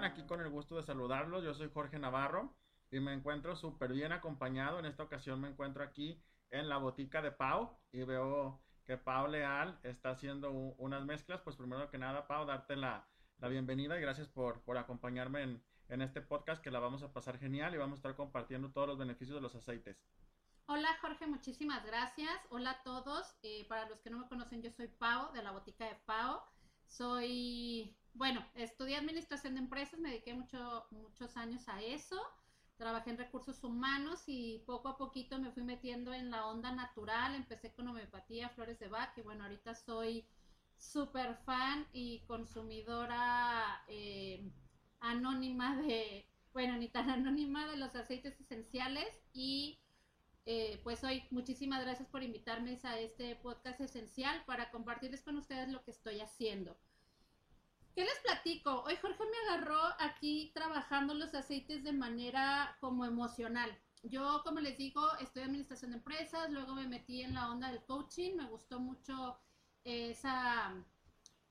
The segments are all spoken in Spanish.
Aquí con el gusto de saludarlos. Yo soy Jorge Navarro y me encuentro súper bien acompañado. En esta ocasión me encuentro aquí en la botica de Pau y veo que Pau Leal está haciendo unas mezclas. Pues primero que nada, Pau, darte la, bienvenida y gracias por, por acompañarme en, en este podcast que la vamos a pasar genial y vamos a estar compartiendo todos los beneficios de los aceites. Hola Jorge, muchísimas gracias. Hola a todos. Eh, para los que no me conocen, yo soy Pau de la botica de Pau. Soy, bueno, estudié administración de empresas, me dediqué mucho, muchos años a eso. Trabajé en recursos humanos y poco a poquito me fui metiendo en la onda natural. Empecé con homeopatía, flores de Bach y bueno, ahorita soy súper fan y consumidora eh, anónima de, bueno, ni tan anónima de los aceites esenciales y eh, pues hoy muchísimas gracias por invitarme a este podcast esencial para compartirles con ustedes lo que estoy haciendo. ¿Qué les platico? Hoy Jorge me agarró aquí trabajando los aceites de manera como emocional. Yo, como les digo, estoy en administración de empresas, luego me metí en la onda del coaching, me gustó mucho esa,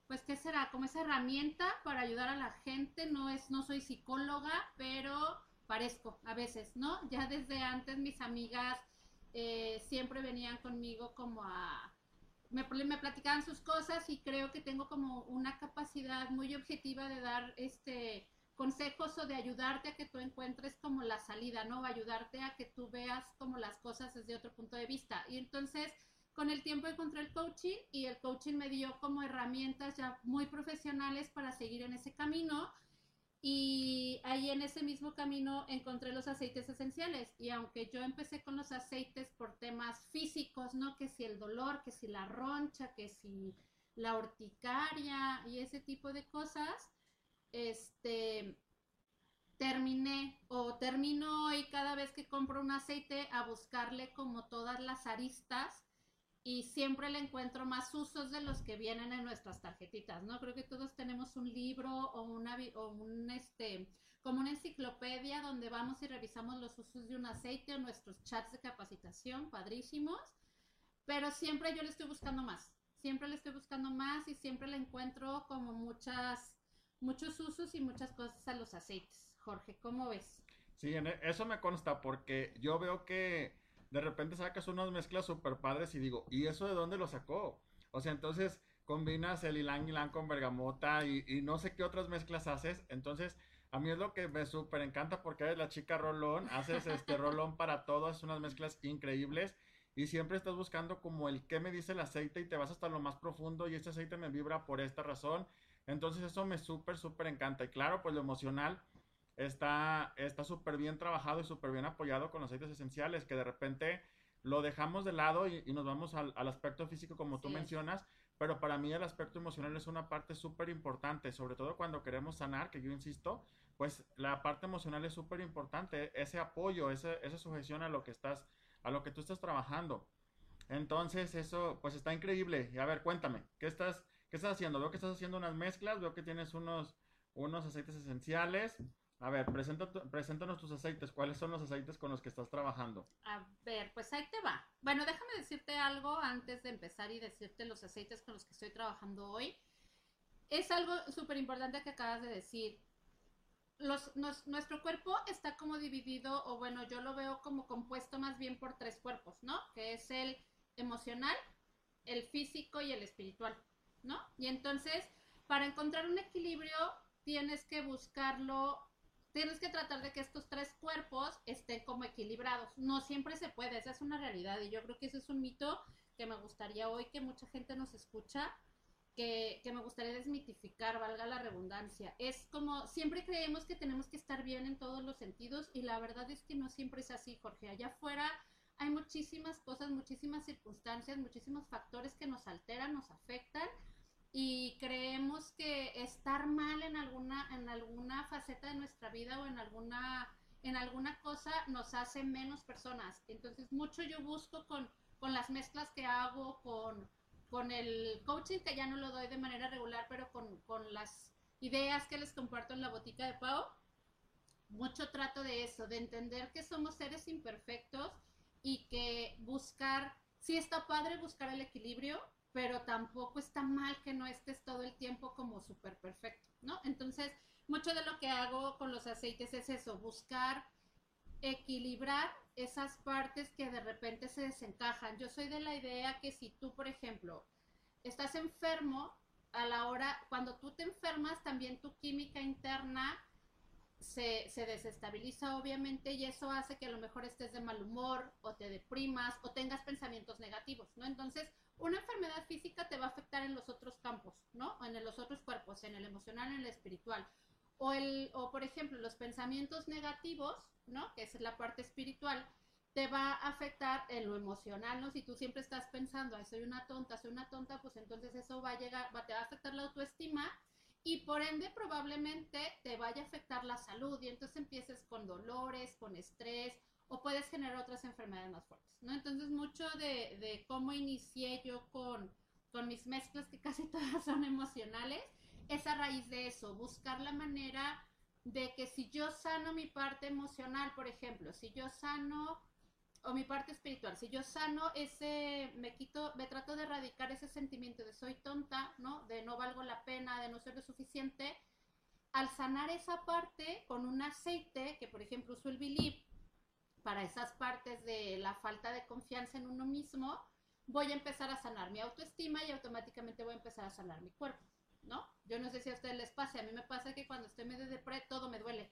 pues, ¿qué será? Como esa herramienta para ayudar a la gente. No es, no soy psicóloga, pero parezco a veces, ¿no? Ya desde antes mis amigas eh, siempre venían conmigo como a... Me, me platicaban sus cosas y creo que tengo como una capacidad muy objetiva de dar este consejos o de ayudarte a que tú encuentres como la salida, ¿no? Ayudarte a que tú veas como las cosas desde otro punto de vista. Y entonces, con el tiempo encontré el coaching y el coaching me dio como herramientas ya muy profesionales para seguir en ese camino y ahí en ese mismo camino encontré los aceites esenciales. Y aunque yo empecé con los aceites por temas físicos, ¿no? Que si el dolor, que si la roncha, que si la horticaria y ese tipo de cosas, este, terminé o termino hoy cada vez que compro un aceite a buscarle como todas las aristas y siempre le encuentro más usos de los que vienen en nuestras tarjetitas, ¿no? Creo que todos tenemos un libro o una o un este como una enciclopedia donde vamos y revisamos los usos de un aceite o nuestros chats de capacitación, padrísimos, pero siempre yo le estoy buscando más. Siempre le estoy buscando más y siempre le encuentro como muchas muchos usos y muchas cosas a los aceites. Jorge, ¿cómo ves? Sí, e, eso me consta porque yo veo que de repente sacas unas mezclas super padres y digo, ¿y eso de dónde lo sacó? O sea, entonces combinas el ylang ylang con bergamota y, no sé qué otras mezclas haces. Entonces, a mí es lo que me súper encanta porque eres la chica rolón, haces este rolón para todas, unas mezclas increíbles y siempre estás buscando como el qué me dice el aceite y te vas hasta lo más profundo y este aceite me vibra por esta razón. Entonces eso me súper, súper encanta. Y claro, pues lo emocional está súper bien trabajado y súper bien apoyado con los aceites esenciales, que de repente lo dejamos de lado y, nos vamos al, aspecto físico como tú mencionas, pero para mí el aspecto emocional es una parte súper importante, sobre todo cuando queremos sanar, que yo insisto, pues la parte emocional es súper importante, ese apoyo, ese, esa sujeción a lo que estás, a lo que tú estás trabajando. Entonces, eso, pues está increíble. Y a ver, cuéntame, ¿qué estás, qué estás haciendo? Veo que estás haciendo unas mezclas, veo que tienes unos, unos aceites esenciales. A ver, presenta, preséntanos tus aceites. ¿Cuáles son los aceites con los que estás trabajando? A ver, pues ahí te va. Bueno, déjame decirte algo antes de empezar y decirte los aceites con los que estoy trabajando hoy. Es algo súper importante que acabas de decir. Los, nuestro cuerpo está como dividido, o bueno, yo lo veo como compuesto más bien por tres cuerpos, ¿no? Que es el emocional, el físico y el espiritual, ¿no? Y entonces, para encontrar un equilibrio, tienes que buscarlo tienes que tratar de que estos tres cuerpos estén como equilibrados. No siempre se puede, esa es una realidad y yo creo que ese es un mito que me gustaría hoy que mucha gente nos escucha, que, que me gustaría desmitificar, valga la redundancia. Es como, siempre creemos que tenemos que estar bien en todos los sentidos y la verdad es que no siempre es así, Jorge. Allá afuera hay muchísimas cosas, muchísimas circunstancias, muchísimos factores que nos alteran, nos afectan y creemos que estar mal en alguna, en alguna faceta de nuestra vida o en alguna, en alguna cosa nos hace menos personas. Entonces, mucho yo busco con, con las mezclas que hago, con, con el coaching que ya no lo doy de manera regular, pero con, con las ideas que les comparto en la botica de Pau, mucho trato de eso, de entender que somos seres imperfectos y que buscar, sí está padre buscar el equilibrio, pero tampoco está mal que no estés todo el tiempo como súper perfecto, ¿no? Entonces, mucho de lo que hago con los aceites es eso, buscar equilibrar esas partes que de repente se desencajan. Yo soy de la idea que si tú, por ejemplo, estás enfermo, a la hora, cuando tú te enfermas, también tu química interna se, se, desestabiliza obviamente y eso hace que a lo mejor estés de mal humor o te deprimas o tengas pensamientos negativos, ¿no? Entonces, una enfermedad física te va a afectar en los otros campos, ¿no? En los otros cuerpos, en el emocional, en el espiritual. O, el, o por ejemplo, los pensamientos negativos, ¿no? Que es la parte espiritual, te va a afectar en lo emocional, ¿no? Si tú siempre estás pensando, ay, soy una tonta, soy una tonta, pues entonces eso va a llegar, va, te va a afectar la autoestima y por ende probablemente te vaya a afectar la salud y entonces empieces con dolores, con estrés o puedes generar otras enfermedades más fuertes, ¿no? Entonces mucho de, de cómo inicié yo con, con mis mezclas, que casi todas son emocionales, es a raíz de eso, buscar la manera de que si yo sano mi parte emocional, por ejemplo, si yo sano o mi parte espiritual, si yo sano ese, me quito, me trato de erradicar ese sentimiento de soy tonta, ¿no? De no valgo la pena, de no ser lo suficiente, al sanar esa parte con un aceite, que por ejemplo uso el Believe, para esas partes de la falta de confianza en uno mismo, voy a empezar a sanar mi autoestima y automáticamente voy a empezar a sanar mi cuerpo, ¿no? Yo no sé si a ustedes les pasa, a mí me pasa que cuando estoy medio depre, todo me duele.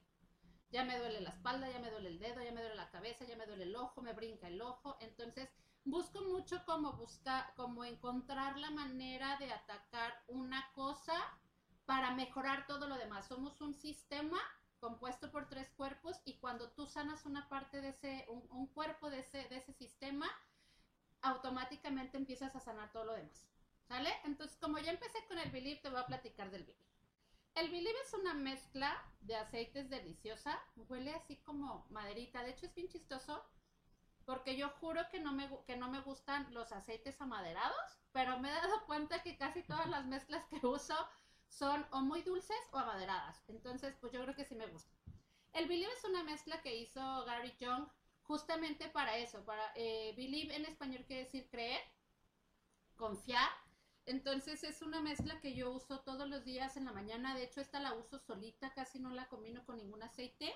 Ya me duele la espalda, ya me duele el dedo, ya me duele la cabeza, ya me duele el ojo, me brinca el ojo. Entonces, busco mucho como buscar, como encontrar la manera de atacar una cosa para mejorar todo lo demás. Somos un sistema compuesto por tres cuerpos y cuando tú sanas una parte de ese, un, cuerpo de ese, de ese sistema, automáticamente empiezas a sanar todo lo demás. ¿Sale? Entonces, como ya empecé con el Believe, te voy a platicar del Believe. El Believe es una mezcla de aceites deliciosa, huele así como maderita, de hecho es bien chistoso porque yo juro que no me, que no me gustan los aceites amaderados, pero me he dado cuenta que casi todas las mezclas que uso son o muy dulces o amaderadas. Entonces, pues yo creo que sí me gusta. El Believe es una mezcla que hizo Gary Young justamente para eso. Para eh, Believe en español quiere decir creer, confiar. Entonces es una mezcla que yo uso todos los días en la mañana. De hecho, esta la uso solita, casi no la combino con ningún aceite.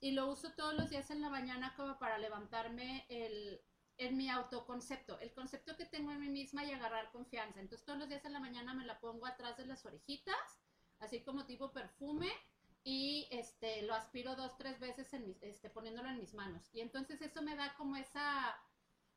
Y lo uso todos los días en la mañana como para levantarme el, en mi autoconcepto, el concepto que tengo en mí misma y agarrar confianza. Entonces todos los días en la mañana me la pongo atrás de las orejitas, así como tipo perfume, y este lo aspiro dos, tres veces en mis, este, poniéndolo en mis manos. Y entonces eso me da como esa,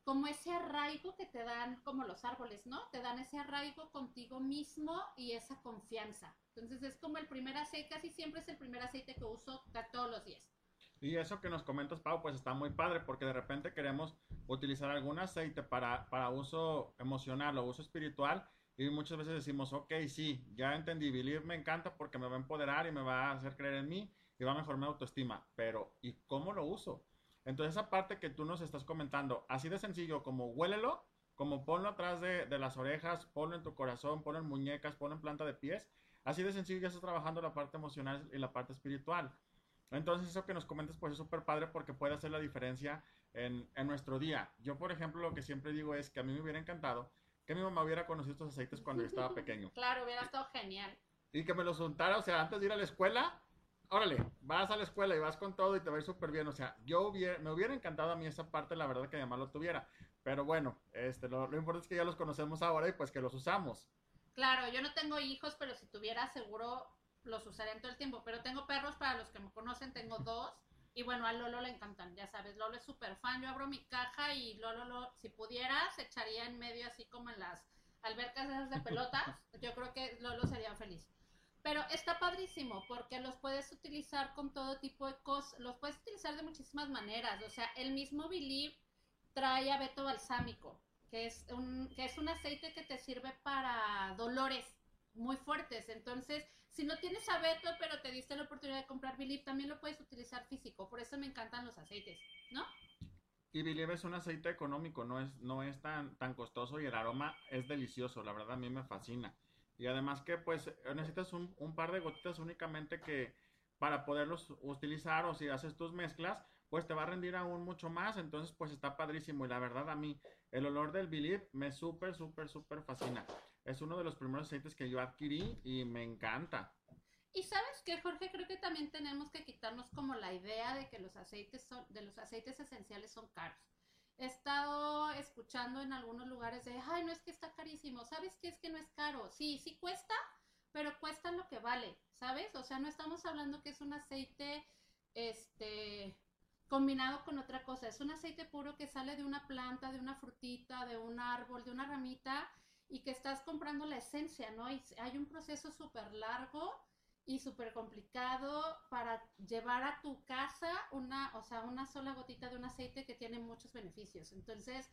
como ese arraigo que te dan como los árboles, ¿no? Te dan ese arraigo contigo mismo y esa confianza. Entonces es como el primer aceite, casi siempre es el primer aceite que uso todos los días. Y eso que nos comentas, Pau, pues está muy padre porque de repente queremos utilizar algún aceite para, para uso emocional o uso espiritual y muchas veces decimos, ok, sí, ya entendí, Believe me encanta porque me va a empoderar y me va a hacer creer en mí y va a mejorar mi autoestima, pero ¿y cómo lo uso? Entonces esa parte que tú nos estás comentando, así de sencillo como huélelo, como ponlo atrás de, de las orejas, ponlo en tu corazón, ponlo en muñecas, ponlo en planta de pies, así de sencillo ya estás trabajando la parte emocional y la parte espiritual. Entonces eso que nos comentas pues es súper padre porque puede hacer la diferencia en, en, nuestro día. Yo por ejemplo lo que siempre digo es que a mí me hubiera encantado que mi mamá hubiera conocido estos aceites cuando yo estaba pequeño. Claro, hubiera estado genial. Y que me los untara, o sea, antes de ir a la escuela, órale, vas a la escuela y vas con todo y te va a ir súper bien. O sea, yo hubiera, me hubiera encantado a mí esa parte, la verdad que mi mamá lo tuviera. Pero bueno, este, lo, lo importante es que ya los conocemos ahora y pues que los usamos. Claro, yo no tengo hijos, pero si tuviera seguro los usaré en todo el tiempo. Pero tengo perros, para los que me conocen, tengo dos. Y bueno, a Lolo le encantan, ya sabes, Lolo es súper fan. Yo abro mi caja y Lolo, lo, si pudiera, se echaría en medio así como en las albercas esas de pelotas. Yo creo que Lolo sería feliz. Pero está padrísimo porque los puedes utilizar con todo tipo de cosas, los puedes utilizar de muchísimas maneras. O sea, el mismo Believe trae abeto balsámico, que es un, que es un aceite que te sirve para dolores muy fuertes. Entonces, si no tienes abeto, pero te diste la oportunidad de comprar Believe, también lo puedes utilizar físico. Por eso me encantan los aceites, ¿no? Y Believe es un aceite económico, no es, no es tan, tan costoso y el aroma es delicioso. La verdad, a mí me fascina. Y además que, pues, necesitas un, un par de gotitas únicamente que para poderlos utilizar o si haces tus mezclas, pues te va a rendir aún mucho más. Entonces, pues está padrísimo. Y la verdad, a mí, el olor del Believe me súper, súper, súper fascina. Es uno de los primeros aceites que yo adquirí y me encanta. Y sabes que, Jorge, creo que también tenemos que quitarnos como la idea de que los aceites son, de los aceites esenciales son caros. He estado escuchando en algunos lugares de, ay, no es que está carísimo. ¿Sabes qué es que no es caro? Sí, sí cuesta, pero cuesta lo que vale, ¿sabes? O sea, no estamos hablando que es un aceite, este, combinado con otra cosa. Es un aceite puro que sale de una planta, de una frutita, de un árbol, de una ramita y que estás comprando la esencia, ¿no? Y hay un proceso súper largo y súper complicado para llevar a tu casa una, o sea, una sola gotita de un aceite que tiene muchos beneficios. Entonces,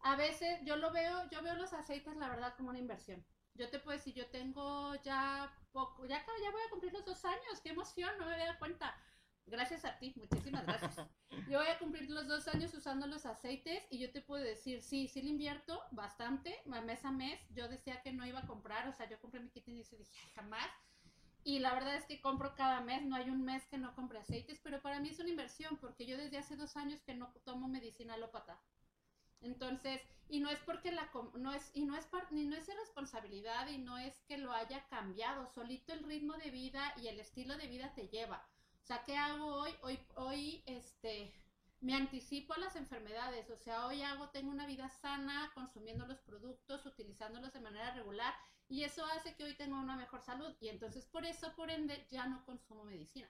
a veces yo lo veo, yo veo los aceites, la verdad, como una inversión. Yo te puedo decir, yo tengo ya poco, ya, ya voy a cumplir los dos años, qué emoción, no me había dado cuenta. Gracias a ti, muchísimas gracias. Yo voy a cumplir los dos años usando los aceites y yo te puedo decir, sí, sí le invierto bastante, mes a mes. Yo decía que no iba a comprar, o sea, yo compré mi kit y dije, jamás. Y la verdad es que compro cada mes, no hay un mes que no compre aceites, pero para mí es una inversión porque yo desde hace dos años que no tomo medicina alópata. Entonces, y no es porque la no es y no es ni no es irresponsabilidad y no es que lo haya cambiado, solito el ritmo de vida y el estilo de vida te lleva. O sea, ¿qué hago hoy? Hoy, hoy, este, me anticipo a las enfermedades. O sea, hoy hago, tengo una vida sana, consumiendo los productos, utilizándolos de manera regular. Y eso hace que hoy tenga una mejor salud. Y entonces, por eso, por ende, ya no consumo medicina.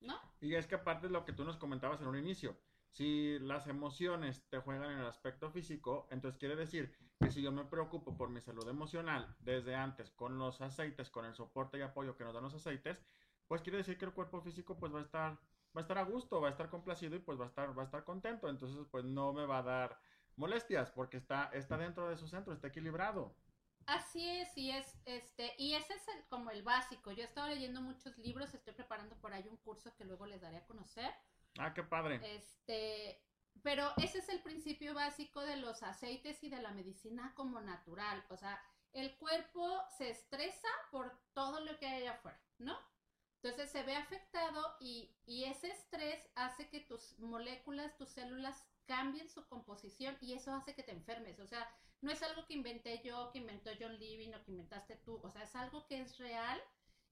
¿No? Y es que aparte de lo que tú nos comentabas en un inicio, si las emociones te juegan en el aspecto físico, entonces quiere decir que si yo me preocupo por mi salud emocional desde antes con los aceites, con el soporte y apoyo que nos dan los aceites, pues quiere decir que el cuerpo físico pues va a estar va a estar a gusto, va a estar complacido y pues va a estar va a estar contento, entonces pues no me va a dar molestias porque está está dentro de su centro, está equilibrado. Así es, y es este y ese es el, como el básico. Yo he estado leyendo muchos libros, estoy preparando por ahí un curso que luego les daré a conocer. Ah, qué padre. Este, pero ese es el principio básico de los aceites y de la medicina como natural, o sea, el cuerpo se estresa por todo lo que hay afuera, ¿no? Entonces se ve afectado y, ese estrés hace que tus moléculas, tus células cambien su composición y eso hace que te enfermes. O sea, no es algo que inventé yo, que inventó John Levy o que inventaste tú. O sea, es algo que es real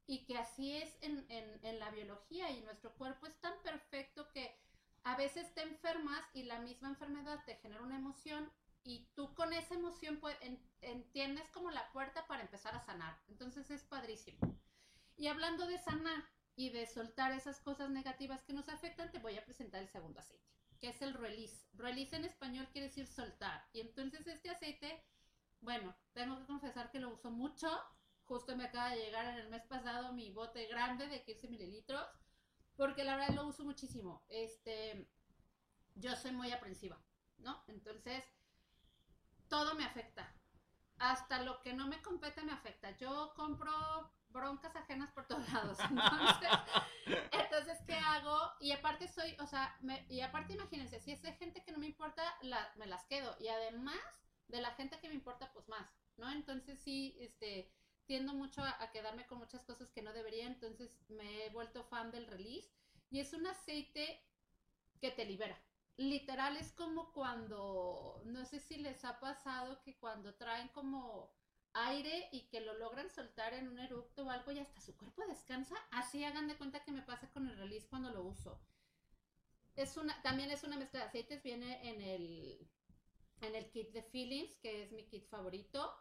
y que así es en, la biología y nuestro cuerpo es tan perfecto que a veces te enfermas y la misma enfermedad te genera una emoción y tú con esa emoción pues, entiendes como la puerta para empezar a sanar. Entonces es padrísimo. Y hablando de sanar y de soltar esas cosas negativas que nos afectan, te voy a presentar el segundo aceite, que es el release. Release en español quiere decir soltar. Y entonces este aceite, bueno, tengo que confesar que lo uso mucho. Justo me acaba de llegar en el mes pasado mi bote grande de 15 mililitros, porque la verdad lo uso muchísimo. Este, yo soy muy aprensiva, ¿no? Entonces, todo me afecta. Hasta lo que no me compete me afecta. Yo compro broncas ajenas por todos lados. Entonces, ¿qué hago? Y aparte soy, o sea, y aparte imagínense, si es de gente que no me importa, me las quedo. Y además de la gente que me importa, pues más, ¿no? Entonces sí, este, tiendo mucho a, quedarme con muchas cosas que no debería, entonces me he vuelto fan del release. Y es un aceite que te libera. Literal es como cuando, no sé si les ha pasado que cuando traen como aire y que lo logran soltar en un eructo o algo y hasta su cuerpo descansa, así hagan de cuenta que me pasa con el release cuando lo uso. Es una, también es una mezcla de aceites, viene en el, en el kit de Feelings, que es mi kit favorito,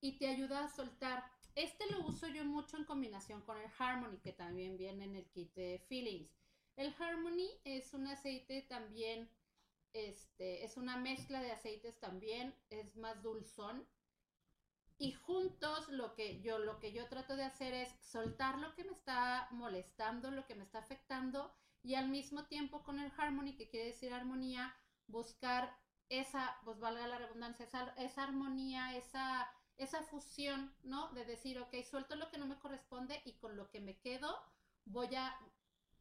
y te ayuda a soltar. Este lo uso yo mucho en combinación con el Harmony, que también viene en el kit de Feelings. El Harmony es un aceite también, este, es una mezcla de aceites también, es más dulzón, y juntos lo que yo lo que yo trato de hacer es soltar lo que me está molestando, lo que me está afectando y al mismo tiempo con el harmony, que quiere decir armonía, buscar esa, pues valga la redundancia, esa, esa armonía, esa, esa fusión, ¿no? De decir, ok, suelto lo que no me corresponde y con lo que me quedo voy a,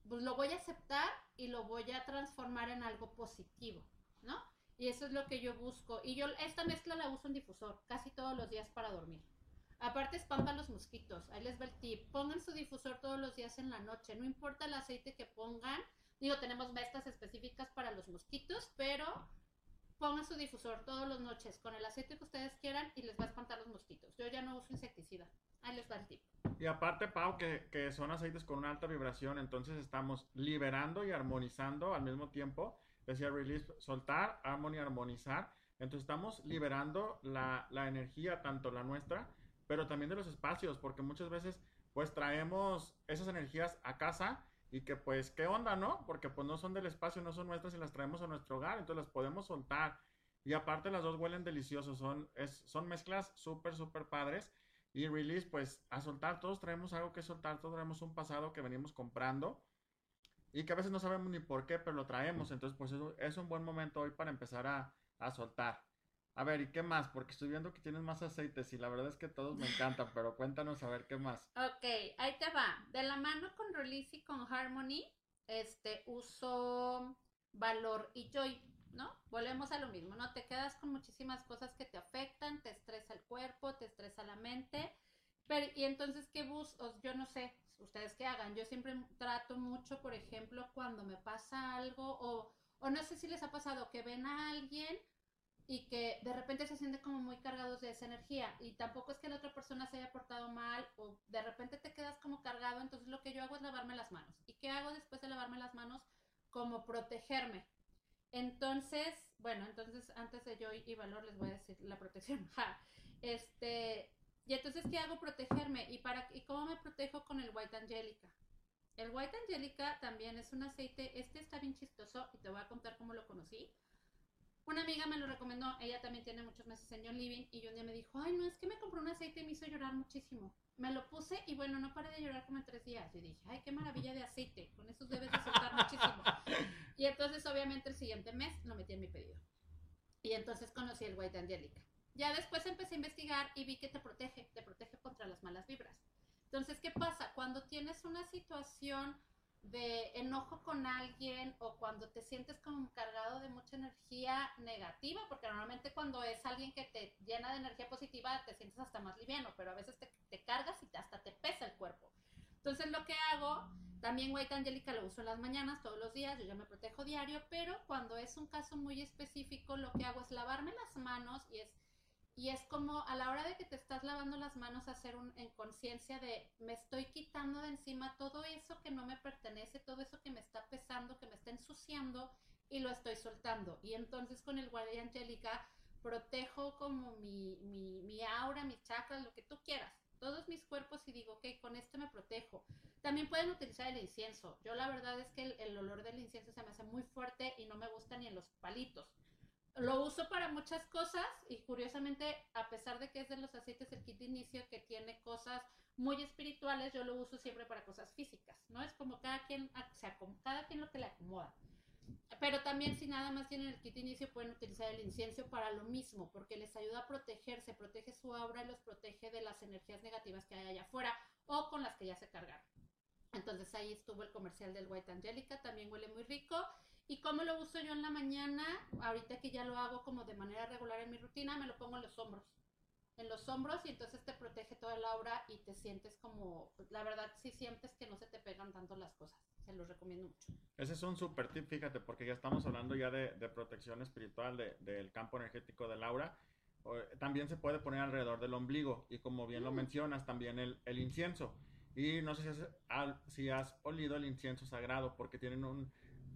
pues lo voy a aceptar y lo voy a transformar en algo positivo, ¿no? Y eso es lo que yo busco. Y yo esta mezcla la uso en difusor casi todos los días para dormir. Aparte espanta los mosquitos. Ahí les va el tip. Pongan su difusor todos los días en la noche. No importa el aceite que pongan. Digo, tenemos mezclas específicas para los mosquitos, pero pongan su difusor todas las noches con el aceite que ustedes quieran y les va a espantar los mosquitos. Yo ya no uso insecticida. ahí les va el tip. Y aparte, Pau, que, que son aceites con una alta vibración, entonces estamos liberando y armonizando al mismo tiempo. Decía release, soltar, harmony, armonizar. Entonces estamos liberando la, la energía, tanto la nuestra, pero también de los espacios, porque muchas veces pues traemos esas energías a casa y que pues, ¿qué onda, no? Porque pues no son del espacio, no son nuestras y las traemos a nuestro hogar, entonces las podemos soltar. Y aparte las dos huelen deliciosos, son, es, son mezclas súper, súper padres. Y release, pues a soltar, todos traemos algo que soltar, todos traemos un pasado que venimos comprando y que a veces no sabemos ni por qué, pero lo traemos. Entonces, pues eso es un buen momento hoy para empezar a, a soltar. A ver, ¿y qué más? Porque estoy viendo que tienes más aceites y la verdad es que todos me encantan, pero cuéntanos a ver qué más. Ok, ahí te va. De la mano con Release y con Harmony, este, uso Valor y Joy. ¿no? Volvemos a lo mismo, ¿no? Te quedas con muchísimas cosas que te afectan, te estresa el cuerpo, te estresa la mente, pero y entonces, ¿qué bus? Yo no sé, ustedes qué hagan, yo siempre trato mucho, por ejemplo, cuando me pasa algo o, o no sé si les ha pasado que ven a alguien y que de repente se sienten como muy cargados de esa energía y tampoco es que la otra persona se haya portado mal o de repente te quedas como cargado, entonces lo que yo hago es lavarme las manos. ¿Y qué hago después de lavarme las manos? Como protegerme. Entonces, bueno, entonces antes de yo y valor les voy a decir la protección. Este, y entonces, ¿qué hago? Protegerme. ¿Y, para, ¿Y cómo me protejo con el White Angelica? El White Angelica también es un aceite, este está bien chistoso y te voy a contar cómo lo conocí. Una amiga me lo recomendó, ella también tiene muchos meses en John Living y un día me dijo, ay no, es que me compró un aceite y me hizo llorar muchísimo. Me lo puse y bueno, no paré de llorar como en tres días. Y dije, ay, qué maravilla de aceite, con esos debes de soltar muchísimo. Y entonces obviamente el siguiente mes lo metí en mi pedido. Y entonces conocí el White Angelica. Ya después empecé a investigar y vi que te protege, te protege contra las malas vibras. Entonces, ¿qué pasa? Cuando tienes una situación de enojo con alguien o cuando te sientes como cargado de mucha energía negativa, porque normalmente cuando es alguien que te llena de energía positiva te sientes hasta más liviano, pero a veces te, te cargas y hasta te pesa el cuerpo. Entonces lo que hago, también White Angelica lo uso en las mañanas, todos los días, yo ya me protejo diario, pero cuando es un caso muy específico, lo que hago es lavarme las manos y es y es como a la hora de que te estás lavando las manos, hacer un, en conciencia de me estoy quitando de encima todo eso que no me pertenece, todo eso que me está pesando, que me está ensuciando y lo estoy soltando. Y entonces con el guardia angélica protejo como mi, mi, mi aura, mis chakras, lo que tú quieras, todos mis cuerpos y digo, ok, con este me protejo. También pueden utilizar el incienso. Yo la verdad es que el, el olor del incienso se me hace muy fuerte y no me gusta ni en los palitos lo uso para muchas cosas y curiosamente, a pesar de que es de los aceites el kit de inicio que tiene cosas muy espirituales, yo lo uso siempre para cosas físicas, ¿no? Es como cada quien, o sea, cada quien lo que le acomoda. Pero también si nada más tienen el kit de inicio pueden utilizar el incienso para lo mismo, porque les ayuda a protegerse, protege su aura y los protege de las energías negativas que hay allá afuera o con las que ya se cargaron. Entonces ahí estuvo el comercial del White Angelica, también huele muy rico ¿Y cómo lo uso yo en la mañana? Ahorita que ya lo hago como de manera regular en mi rutina, me lo pongo en los hombros. En los hombros y entonces te protege toda el aura y te sientes como, la verdad sí sientes que no se te pegan tanto las cosas. Se los recomiendo mucho. Ese es un super tip, fíjate, porque ya estamos hablando ya de, protección espiritual del campo energético del aura. También se puede poner alrededor del ombligo y como bien lo mm. mencionas, también el, el incienso. Y no sé si has, si has olido el incienso sagrado porque tienen un,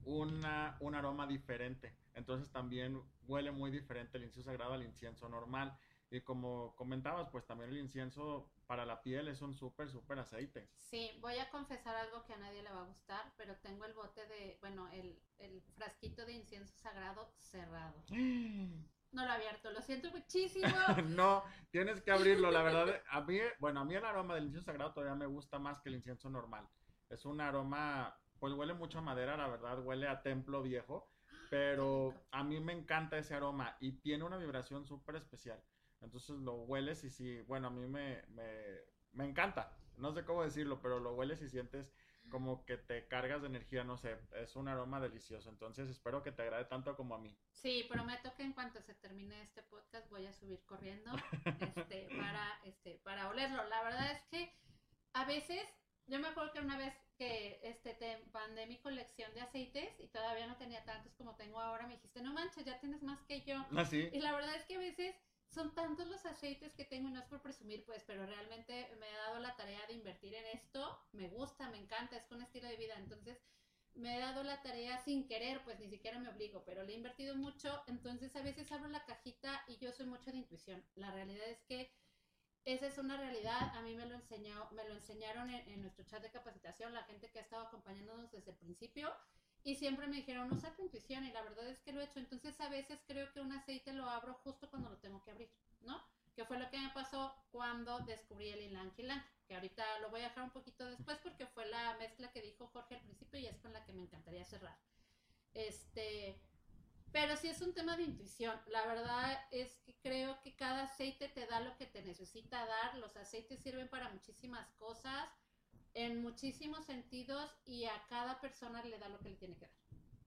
una, un aroma diferente. Entonces también huele muy diferente el incienso sagrado al incienso normal. Y como comentabas, pues también el incienso para la piel es un súper, súper aceite. Sí, voy a confesar algo que a nadie le va a gustar, pero tengo el bote de, bueno, el, el frasquito de incienso sagrado cerrado. No lo he abierto, lo siento muchísimo. no, tienes que abrirlo, la verdad. A mí, bueno, a mí el aroma del incienso sagrado todavía me gusta más que el incienso normal. Es un aroma pues huele mucho a madera, la verdad, huele a templo viejo, pero a mí me encanta ese aroma y tiene una vibración súper especial. Entonces lo hueles y sí, bueno, a mí me, me, encanta, no sé cómo decirlo, pero lo hueles y sientes como que te cargas de energía, no sé, es un aroma delicioso, entonces espero que te agrade tanto como a mí. Sí, prometo que en cuanto se termine este podcast voy a subir corriendo este, para, este, para olerlo. La verdad es que a veces, yo me acuerdo que una vez que este, te mandé mi colección de aceites y todavía no tenía tantos como tengo ahora. Me dijiste, no manches, ya tienes más que yo. ¿Ah, y la verdad es que a veces son tantos los aceites que tengo y no es por presumir, pues, pero realmente me he dado la tarea de invertir en esto. Me gusta, me encanta, es un estilo de vida. Entonces, me he dado la tarea sin querer, pues ni siquiera me obligo, pero le he invertido mucho. Entonces, a veces abro la cajita y yo soy mucho de intuición. La realidad es que esa es una realidad. A mí me lo, enseñó, me lo enseñaron en, nuestro chat de capacitación, la gente que ha estado acompañándonos desde el principio. Y siempre me dijeron, usa tu intuición, y la verdad es que lo he hecho. Entonces, a veces creo que un aceite lo abro justo cuando lo tengo que abrir, ¿no? Que fue lo que me pasó cuando descubrí el Ylang Ylang, que ahorita lo voy a dejar un poquito después porque fue la mezcla que dijo Jorge al principio y es con la que me encantaría cerrar. Este, pero sí es un tema de intuición. La verdad es que creo que cada aceite te da lo que te necesita dar. Los aceites sirven para muchísimas cosas en muchísimos sentidos y a cada persona le da lo que le tiene que dar,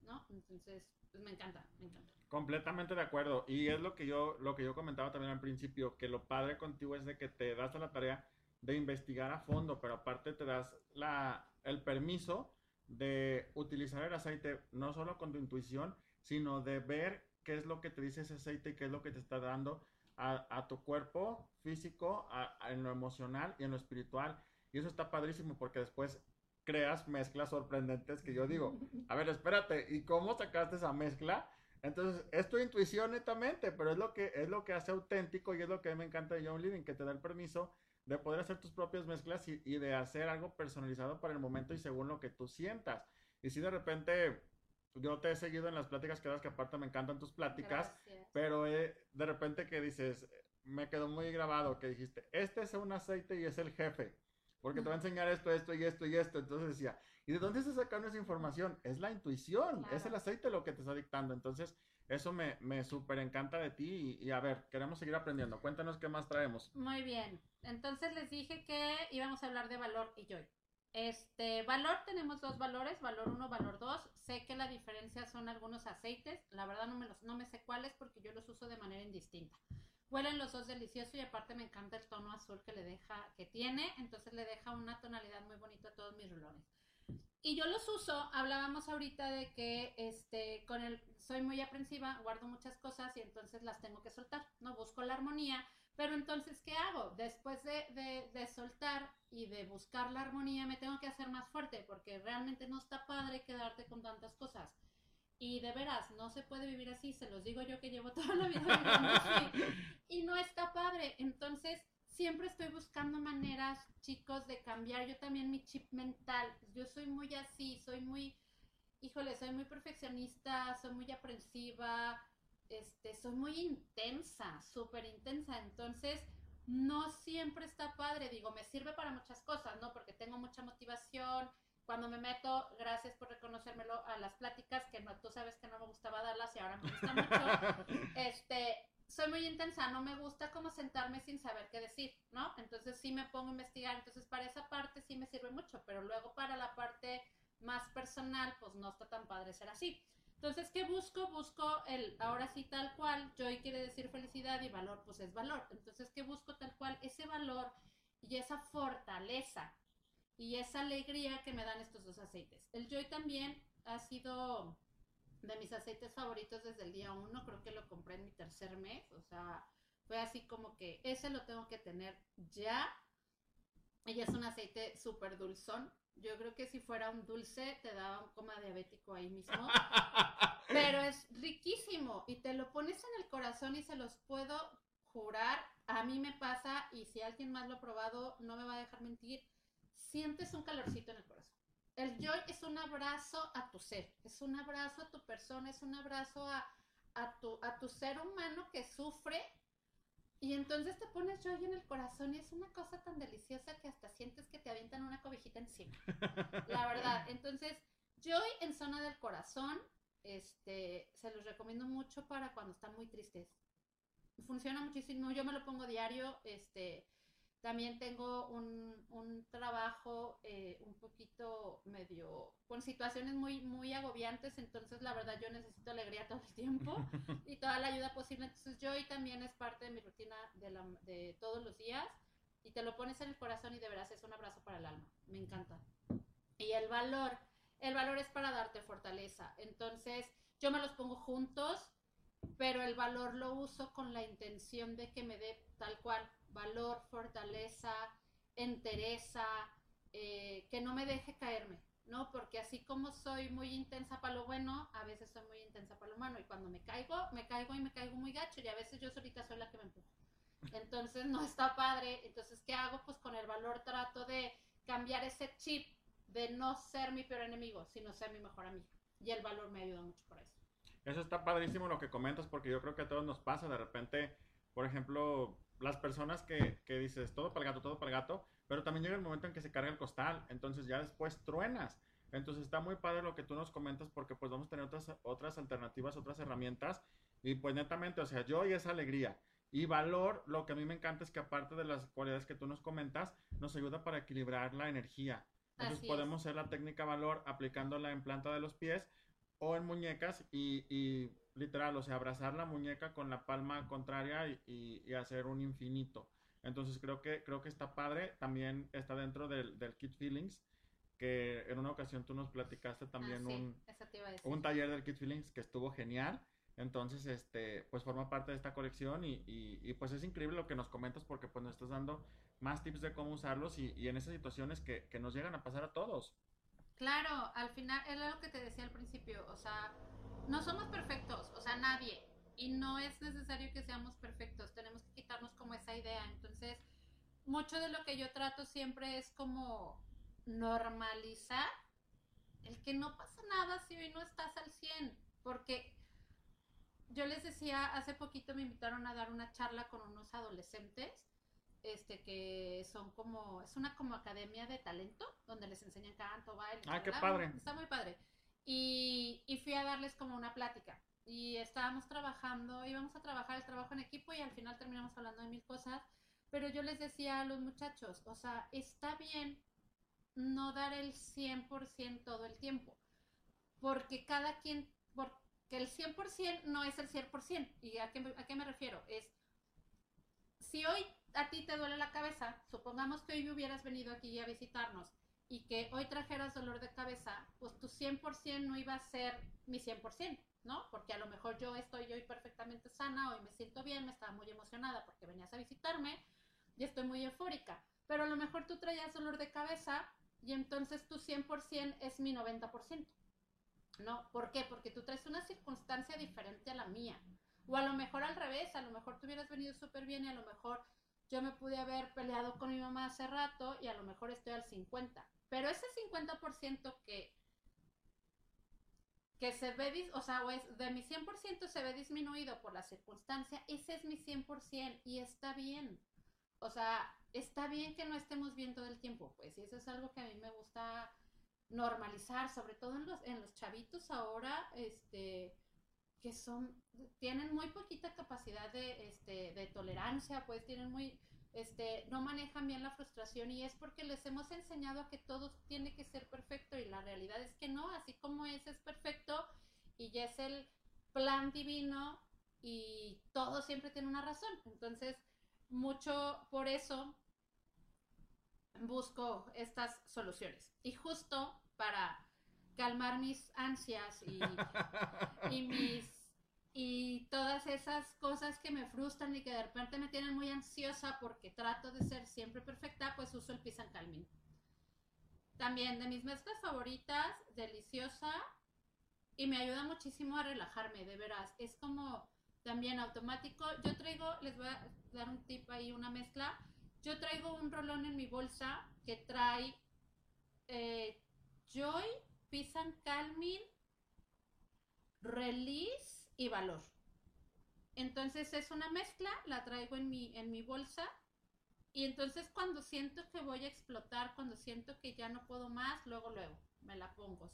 ¿no? Entonces, pues me encanta, me encanta. Completamente de acuerdo. Y es lo que yo, lo que yo comentaba también al principio, que lo padre contigo es de que te das a la tarea de investigar a fondo, pero aparte te das la, el permiso de utilizar el aceite no solo con tu intuición, sino de ver qué es lo que te dice ese aceite y qué es lo que te está dando a, tu cuerpo físico, en lo emocional y en lo espiritual. Y eso está padrísimo porque después creas mezclas sorprendentes que yo digo, a ver, espérate, ¿y cómo sacaste esa mezcla? Entonces, es tu intuición netamente, pero es lo que, es lo que hace auténtico y es lo que me encanta de John Living, que te da el permiso de poder hacer tus propias mezclas y, de hacer algo personalizado para el momento y según lo que tú sientas. Y si de repente yo te he seguido en las pláticas que das, que aparte me encantan tus pláticas, Gracias. pero eh, de repente que dices, me quedó muy grabado que dijiste, este es un aceite y es el jefe porque te va a enseñar esto, esto y esto y esto. Entonces decía, ¿y de dónde se sacaron esa información? Es la intuición, claro. es el aceite lo que te está dictando. Entonces, eso me, me súper encanta de ti y, y, a ver, queremos seguir aprendiendo. Cuéntanos qué más traemos. Muy bien, entonces les dije que íbamos a hablar de valor y joy. Este, valor tenemos dos valores, valor 1, valor 2. Sé que la diferencia son algunos aceites, la verdad no me, los, no me sé cuáles porque yo los uso de manera indistinta. Huelen los dos deliciosos y aparte me encanta el tono azul que le deja, que tiene, entonces le deja una tonalidad muy bonita a todos mis rulones. Y yo los uso, hablábamos ahorita de que este, con el, soy muy aprensiva, guardo muchas cosas y entonces las tengo que soltar, no busco la armonía, pero entonces, ¿qué hago? Después de, de, soltar y de buscar la armonía, me tengo que hacer más fuerte porque realmente no está padre quedarte con tantas cosas. Y de veras, no se puede vivir así, se los digo yo que llevo toda la vida viviendo así. Y no está padre. Entonces, siempre estoy buscando maneras, chicos, de cambiar yo también mi chip mental. Yo soy muy así, soy muy, híjole, soy muy perfeccionista, soy muy aprensiva, este, soy muy intensa, súper intensa. Entonces, no siempre está padre. Digo, me sirve para muchas cosas, ¿no? Porque tengo mucha motivación cuando me meto, gracias por reconocérmelo a las pláticas, que no, tú sabes que no me gustaba darlas y ahora me gusta mucho, este, soy muy intensa, no me gusta como sentarme sin saber qué decir, ¿no? Entonces sí me pongo a investigar, entonces para esa parte sí me sirve mucho, pero luego para la parte más personal, pues no está tan padre ser así. Entonces, ¿qué busco? Busco el, ahora sí tal cual, joy quiere decir felicidad y valor, pues es valor. Entonces, ¿qué busco tal cual? Ese valor y esa fortaleza y esa alegría que me dan estos dos aceites. El Joy también ha sido de mis aceites favoritos desde el día uno, creo que lo compré en mi tercer mes, o sea, fue así como que ese lo tengo que tener ya. Y es un aceite súper dulzón. Yo creo que si fuera un dulce te daba un coma diabético ahí mismo. Pero es riquísimo y te lo pones en el corazón y se los puedo jurar. A mí me pasa y si alguien más lo ha probado no me va a dejar mentir sientes un calorcito en el corazón. El joy es un abrazo a tu ser, es un abrazo a tu persona, es un abrazo a, a, tu, a tu ser humano que sufre y entonces te pones joy en el corazón y es una cosa tan deliciosa que hasta sientes que te avientan una cobijita encima. La verdad, entonces joy en zona del corazón, este, se los recomiendo mucho para cuando están muy tristes. Funciona muchísimo, yo me lo pongo diario, este, también tengo un, un trabajo eh, un poquito medio, con situaciones muy, muy agobiantes, entonces la verdad yo necesito alegría todo el tiempo y toda la ayuda posible. Entonces yo y también es parte de mi rutina de, la, de todos los días y te lo pones en el corazón y de veras es un abrazo para el alma. Me encanta. Y el valor, el valor es para darte fortaleza. Entonces yo me los pongo juntos pero el valor lo uso con la intención de que me dé tal cual valor, fortaleza, entereza, eh, que no me deje caerme, ¿no? Porque así como soy muy intensa para lo bueno, a veces soy muy intensa para lo malo y cuando me caigo, me caigo y me caigo muy gacho y a veces yo solita soy la que me empujo. Entonces no está padre. Entonces, ¿qué hago? Pues con el valor trato de cambiar ese chip de no ser mi peor enemigo, sino ser mi mejor amigo. Y el valor me ayuda mucho por eso. Eso está padrísimo lo que comentas porque yo creo que a todos nos pasa de repente, por ejemplo, las personas que, que dices todo para el gato, todo para el gato, pero también llega el momento en que se carga el costal, entonces ya después truenas. Entonces está muy padre lo que tú nos comentas porque pues vamos a tener otras, otras alternativas, otras herramientas y pues netamente, o sea, yo y esa alegría. Y valor, lo que a mí me encanta es que aparte de las cualidades que tú nos comentas, nos ayuda para equilibrar la energía. Entonces podemos hacer la técnica valor aplicándola en planta de los pies o en muñecas y, y literal, o sea, abrazar la muñeca con la palma contraria y, y, hacer un infinito. Entonces creo que, creo que está padre. También está dentro del, del Kit Feelings, que en una ocasión tú nos platicaste también ah, un, un taller del Kit Feelings que estuvo genial. Entonces, este, pues forma parte de esta colección y, y, pues es increíble lo que nos comentas porque pues nos estás dando más tips de cómo usarlos y, y en esas situaciones que, que, nos llegan a pasar a todos. Claro, al final es lo que te decía al principio, o sea, no somos perfectos, o sea, nadie, y no es necesario que seamos perfectos, tenemos que quitarnos como esa idea, entonces, mucho de lo que yo trato siempre es como normalizar el que no pasa nada si hoy no estás al 100, porque yo les decía, hace poquito me invitaron a dar una charla con unos adolescentes, este, que son como, es una como academia de talento, donde les enseñan canto, baile. Ah, qué padre. Está muy padre. Y, fui a darles como una plática. Y estábamos trabajando, íbamos a trabajar el trabajo en equipo y al final terminamos hablando de mil cosas. Pero yo les decía a los muchachos, o sea, está bien no dar el 100% todo el tiempo. Porque cada quien, que el 100% no es el 100%. ¿Y a qué, a qué me refiero? Es, si hoy a ti te duele la cabeza, supongamos que hoy hubieras venido aquí a visitarnos y que hoy trajeras dolor de cabeza, pues tu 100% no iba a ser mi 100%, ¿no? Porque a lo mejor yo estoy hoy perfectamente sana, hoy me siento bien, me estaba muy emocionada porque venías a visitarme y estoy muy eufórica. Pero a lo mejor tú traías dolor de cabeza y entonces tu 100% es mi 90%. ¿no? ¿Por qué? Porque tú traes una circunstancia diferente a la mía. O a lo mejor al revés, a lo mejor tú hubieras venido súper bien y a lo mejor yo me pude haber peleado con mi mamá hace rato y a lo mejor estoy al 50. Pero ese 50% que, que se ve, o sea, de mi 100% se ve disminuido por la circunstancia, ese es mi 100% y está bien. O sea, está bien que no estemos bien todo el tiempo, pues, y eso es algo que a mí me gusta normalizar, sobre todo en los, en los chavitos ahora, este, que son, tienen muy poquita capacidad de, este, de tolerancia, pues tienen muy, este, no manejan bien la frustración y es porque les hemos enseñado a que todo tiene que ser perfecto y la realidad es que no, así como es, es perfecto y ya es el plan divino y todo siempre tiene una razón. Entonces, mucho por eso busco estas soluciones. Y justo para calmar mis ansias y, y mis y todas esas cosas que me frustran y que de repente me tienen muy ansiosa porque trato de ser siempre perfecta, pues uso el Pisan Calming. También de mis mezclas favoritas, deliciosa y me ayuda muchísimo a relajarme, de veras. Es como también automático. Yo traigo, les voy a dar un tip ahí, una mezcla. Yo traigo un rolón en mi bolsa que trae eh, Joy, Pisan Calming, Release y Valor. Entonces es una mezcla, la traigo en mi, en mi bolsa y entonces cuando siento que voy a explotar, cuando siento que ya no puedo más, luego, luego me la pongo.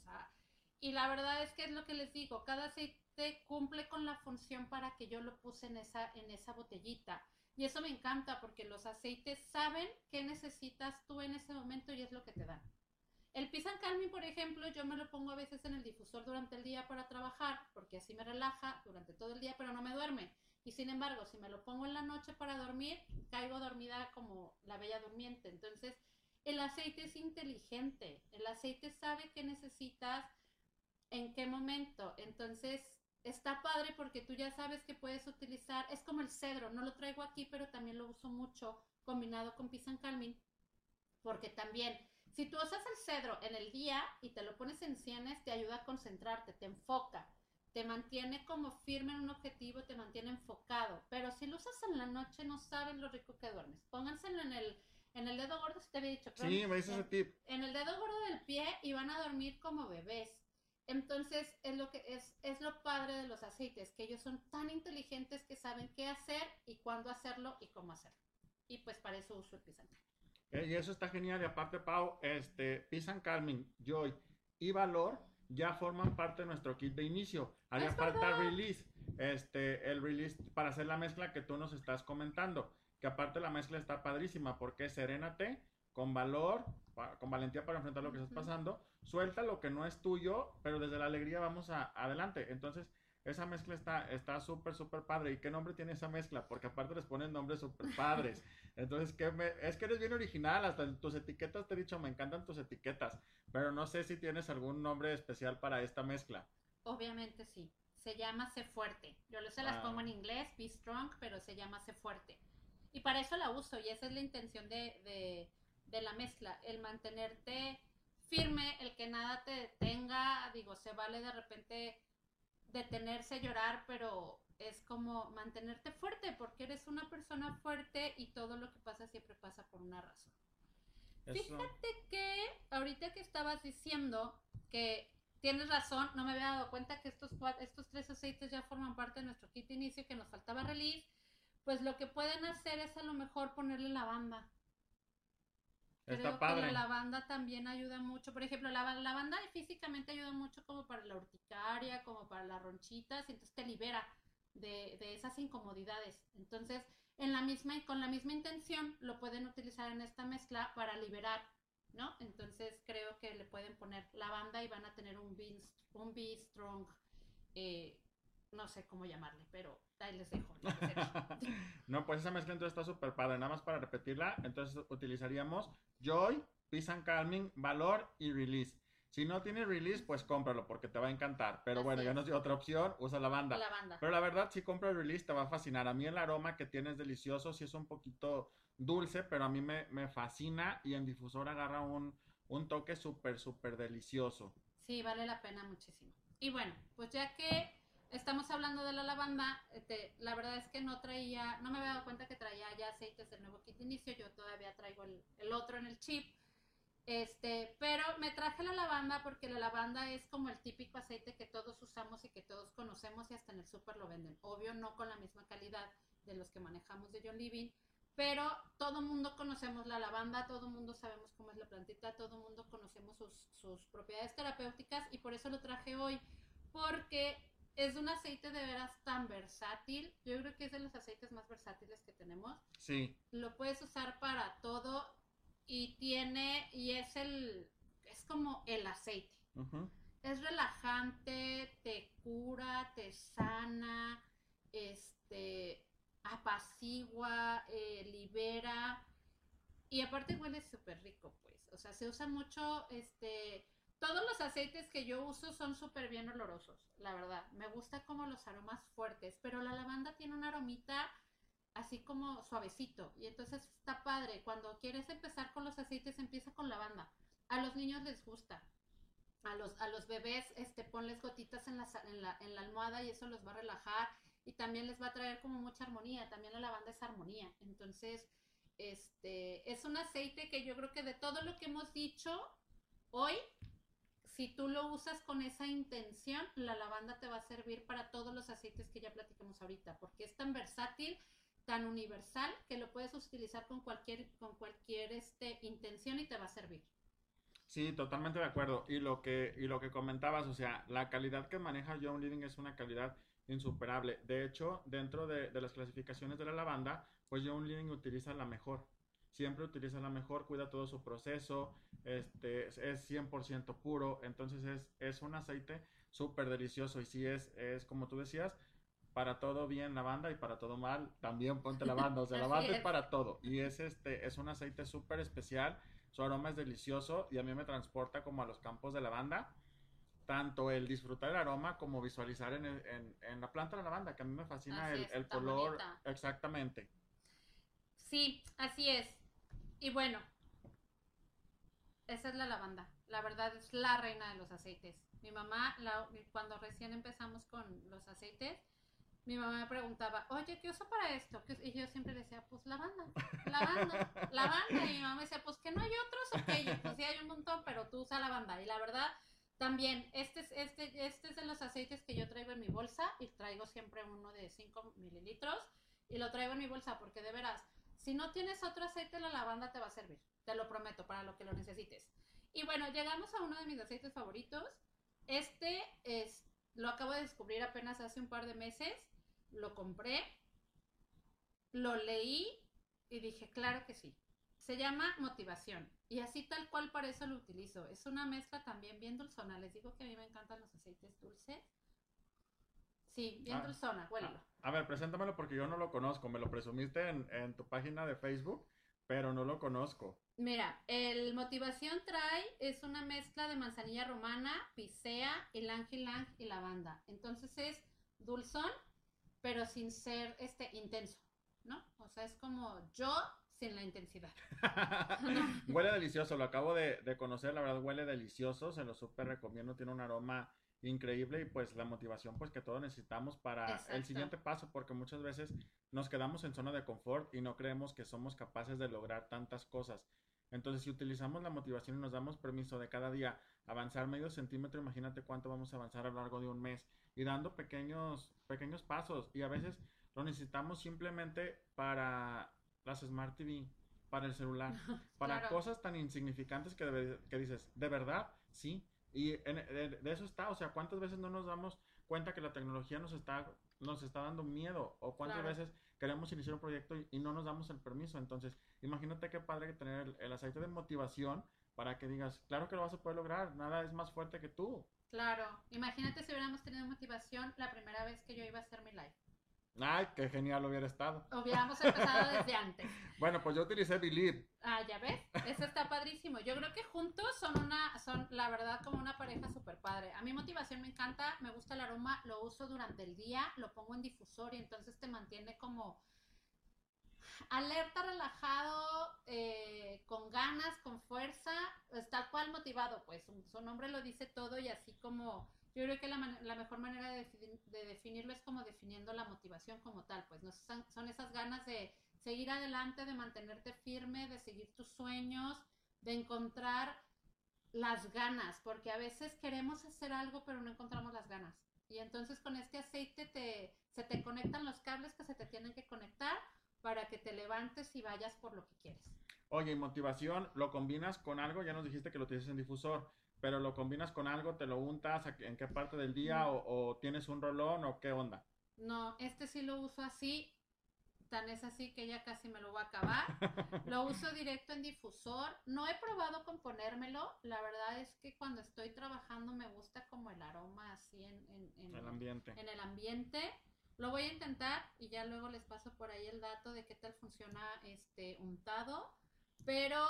Y la verdad es que es lo que les digo, cada aceite cumple con la función para que yo lo puse en esa, en esa botellita. Y eso me encanta porque los aceites saben qué necesitas tú en ese momento y es lo que te dan. El Pisan Calming, por ejemplo, yo me lo pongo a veces en el difusor durante el día para trabajar, porque así me relaja durante todo el día, pero no me duerme. Y sin embargo, si me lo pongo en la noche para dormir, caigo dormida como la bella durmiente. Entonces, el aceite es inteligente. El aceite sabe qué necesitas, en qué momento. Entonces, está padre porque tú ya sabes que puedes utilizar, es como el cedro, no lo traigo aquí, pero también lo uso mucho combinado con Pisan Calming, porque también, si tú usas el cedro en el día y te lo pones en sienes, te ayuda a concentrarte, te enfoca, te mantiene como firme en un objetivo, te mantiene enfocado, pero si lo usas en la noche no sabes lo rico que duermes. Pónganselo en el, en el dedo gordo, si te había dicho. Sí, me dices ese tip. En el dedo gordo del pie y van a dormir como bebés. Entonces, es lo que es, es lo padre de los aceites, que ellos son tan inteligentes que saben qué hacer y cuándo hacerlo y cómo hacerlo. Y pues para eso uso el Pisan eh, y eso está genial. Y aparte, Pau, este, Pisan Calming, Joy y Valor ya forman parte de nuestro kit de inicio. Haría falta release. Este, el release para hacer la mezcla que tú nos estás comentando. Que aparte la mezcla está padrísima porque es serénate, con valor, con valentía para enfrentar lo que estás pasando, suelta lo que no es tuyo, pero desde la alegría vamos a, adelante. Entonces, esa mezcla está está súper, súper padre. ¿Y qué nombre tiene esa mezcla? Porque aparte les ponen nombres súper padres. Entonces, ¿qué es que eres bien original. Hasta en tus etiquetas te he dicho, me encantan tus etiquetas. Pero no sé si tienes algún nombre especial para esta mezcla. Obviamente sí. Se llama Sé Fuerte. Yo se las pongo en inglés, Be Strong, pero se llama Sé Fuerte. Y para eso la uso. Y esa es la intención de de la mezcla, el mantenerte firme, el que nada te detenga, digo, se vale de repente detenerse, llorar, pero es como mantenerte fuerte, porque eres una persona fuerte y todo lo que pasa siempre pasa por una razón. Fíjate que ahorita que estabas diciendo que tienes razón, no me había dado cuenta que estos, estos tres aceites ya forman parte de nuestro kit de inicio, que nos faltaba release, pues lo que pueden hacer es a lo mejor ponerle lavanda Creo que la lavanda también ayuda mucho. Por ejemplo, la lavanda físicamente ayuda mucho como para la urticaria, como para las ronchitas, y entonces te libera de, de esas incomodidades. Entonces, en la misma con la misma intención lo pueden utilizar en esta mezcla para liberar, ¿no? Entonces creo que le pueden poner lavanda y van a tener un Be, un Strong eh, no sé cómo llamarle, pero ahí les dejo. no, pues esa mezcla entonces está súper padre. Nada más para repetirla, entonces utilizaríamos Joy, Peace and Calming, Valor y Release. Si no tiene release, pues cómpralo porque te va a encantar. Pero bueno, ya nos dio otra opción, usa la banda. Pero la verdad, si compras release te va a fascinar. A mí el aroma que tiene es delicioso, sí es un poquito dulce, pero a mí me, me fascina y en difusor agarra un, un toque súper, súper delicioso. Sí, vale la pena muchísimo. Y bueno, pues ya que estamos hablando de la lavanda, este, la verdad es que no traía, no me había dado cuenta que traía ya aceites del nuevo kit inicio, yo todavía traigo el, otro en el chip. Este, pero me traje la lavanda porque la lavanda es como el típico aceite que todos usamos y que todos conocemos y hasta en el súper lo venden. Obvio no con la misma calidad de los que manejamos de John Living, pero todo mundo conocemos la lavanda, todo mundo sabemos cómo es la plantita, todo mundo conocemos sus, sus propiedades terapéuticas y por eso lo traje hoy, porque es un aceite de veras tan versátil. Yo creo que es de los aceites más versátiles que tenemos. Sí. Lo puedes usar para todo y tiene, y es el, es como el aceite. Es relajante, te cura, te sana, este, apacigua, eh, libera. Y aparte huele súper rico, pues. O sea, se usa mucho, este, todos los aceites que yo uso son súper bien olorosos, la verdad. Me gusta como los aromas fuertes, pero la lavanda tiene un aromita así como suavecito. Y entonces está padre. Cuando quieres empezar con los aceites, empieza con lavanda. A los niños les gusta. A los, a los bebés, este, ponles gotitas en la, en, la, en la almohada y eso los va a relajar. Y también les va a traer como mucha armonía. También la lavanda es armonía. Entonces, este, es un aceite que yo creo que de todo lo que hemos dicho hoy, si tú lo usas con esa intención, la lavanda te va a servir para todos los aceites que ya platicamos ahorita, porque es tan versátil, tan universal, que lo puedes utilizar con cualquier, con cualquier este, intención y te va a servir. Sí, totalmente de acuerdo. Y lo que, y lo que comentabas, o sea, la calidad que maneja John Living es una calidad insuperable. De hecho, dentro de, las clasificaciones de la lavanda, pues John Living utiliza la mejor siempre utiliza la mejor, cuida todo su proceso, este, es 100% puro, entonces es, es un aceite súper delicioso y si es, es como tú decías, para todo bien la banda y para todo mal también ponte la banda, o sea, la banda es. para todo y es, este, es un aceite súper especial, su aroma es delicioso y a mí me transporta como a los campos de lavanda tanto el disfrutar el aroma como visualizar en, el- en, en la planta de la lavanda, que a mí me fascina Así el, es, el está color. bonita. Exactamente. Sí, así es. Y bueno, esa es la lavanda. La verdad es la reina de los aceites. Mi mamá, la- cuando recién empezamos con los aceites, mi mamá me preguntaba, oye, ¿qué uso para esto? ¿Qué us-?" Y yo siempre le decía, pues lavanda, lavanda, lavanda. Y mi mamá me decía, pues que no hay otros, ok, yo, pues sí hay un montón, pero tú usa lavanda. Y la verdad, también, este es, este, este es de los aceites que yo traigo en mi bolsa y traigo siempre uno de 5 mililitros y lo traigo en mi bolsa porque de veras, si no tienes otro aceite, la lavanda te va a servir. Te lo prometo, para lo que lo necesites. Y bueno, llegamos a uno de mis aceites favoritos. Este es, lo acabo de descubrir apenas hace un par de meses. Lo compré, lo leí y dije, claro que sí. Se llama motivación. Y así tal cual para eso lo utilizo. Es una mezcla también bien dulzona. Les digo que a mí me encantan los aceites dulces. Sí, bien Ah, dulzona, huélelo. A ver, preséntamelo porque yo no lo conozco. Me lo presumiste en, en tu página de Facebook, pero no lo conozco. Mira, el motivación trae es una mezcla de manzanilla romana, picea, ylang ylang y lavanda. Entonces es dulzón, pero sin ser este intenso, ¿no? O sea, es como yo sin la intensidad. huele delicioso, lo acabo de, de conocer, la verdad huele delicioso, se lo súper recomiendo, tiene un aroma increíble y pues la motivación pues que todos necesitamos para el siguiente paso porque muchas veces nos quedamos en zona de confort y no creemos que somos capaces de lograr tantas cosas. Entonces si utilizamos la motivación y nos damos permiso de cada día avanzar medio centímetro, imagínate cuánto vamos a avanzar a lo largo de un mes y dando pequeños, pequeños pasos y a veces lo necesitamos simplemente para las Smart TV, para el celular, para Claro. cosas tan insignificantes que, debe- que dices, ¿de verdad? Sí. Y en- de, de eso está, o sea, ¿cuántas veces no nos damos cuenta que la tecnología nos está, nos está dando miedo? ¿O cuántas Claro. veces queremos iniciar un proyecto y, y no nos damos el permiso? Entonces, imagínate qué padre que tener el, el aceite de motivación para que digas, claro que lo vas a poder lograr, nada es más fuerte que tú. Claro, imagínate si hubiéramos tenido motivación la primera vez que yo iba a hacer mi live. Ay, qué genial hubiera estado. Hubiéramos empezado desde antes. Bueno, pues yo utilicé Believe. Ah, ya ves, eso está padrísimo. Yo creo que juntos son una, son la verdad como una pareja súper padre. A mí motivación me encanta, me gusta el aroma, lo uso durante el día, lo pongo en difusor y entonces te mantiene como alerta, relajado, eh, con ganas, con fuerza, pues, tal cual motivado, pues su, su nombre lo dice todo y así como yo creo que la, la mejor manera de, de definirlo es como definiendo la motivación como tal, pues no son, son esas ganas de seguir adelante, de mantenerte firme, de seguir tus sueños, de encontrar las ganas, porque a veces queremos hacer algo pero no encontramos las ganas. Y entonces con este aceite te, se te conectan los cables que se te tienen que conectar para que te levantes y vayas por lo que quieres. Oye, y motivación, lo combinas con algo, ya nos dijiste que lo tienes en difusor, pero lo combinas con algo, te lo untas, ¿a qué- ¿en qué parte del día? No. O, o tienes un rolón o qué onda? No, este sí lo uso así, tan es así que ya casi me lo voy a acabar. Lo uso directo en difusor. No he probado con ponérmelo. La verdad es que cuando estoy trabajando me gusta como el aroma así en, en- en- El ambiente. en el ambiente. Lo voy a intentar y ya luego les paso por ahí el dato de qué tal funciona este untado. Pero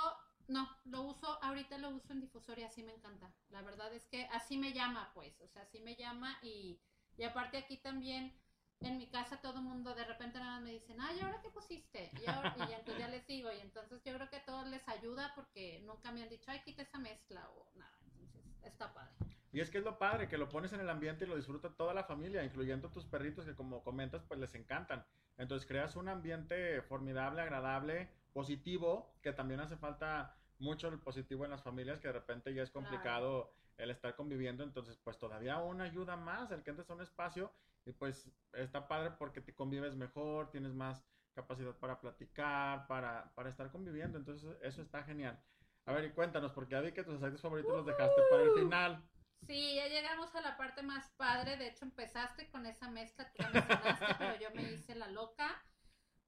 no, lo uso, ahorita lo uso en difusor y así me encanta. La verdad es que así me llama, pues. O sea, así me llama y, y aparte aquí también en mi casa todo el mundo de repente nada más me dicen, ay, ¿ahora qué pusiste? Y, ahora, y entonces ya les digo, y entonces yo creo que a todos les ayuda porque nunca me han dicho, ay, quita esa mezcla o nada. Entonces, está padre. Y es que es lo padre, que lo pones en el ambiente y lo disfruta toda la familia, incluyendo tus perritos que como comentas, pues les encantan. Entonces creas un ambiente formidable, agradable, positivo, que también hace falta mucho el positivo en las familias, que de repente ya es complicado el estar conviviendo, entonces pues todavía una ayuda más, el que entres a un espacio y pues está padre porque te convives mejor, tienes más capacidad para platicar, para, para estar conviviendo, entonces eso está genial. A ver, y cuéntanos, porque ya vi que tus aceites favoritos los dejaste para el final. Sí, ya llegamos a la parte más padre. De hecho, empezaste con esa mezcla, tú la mencionaste, pero yo me hice la loca.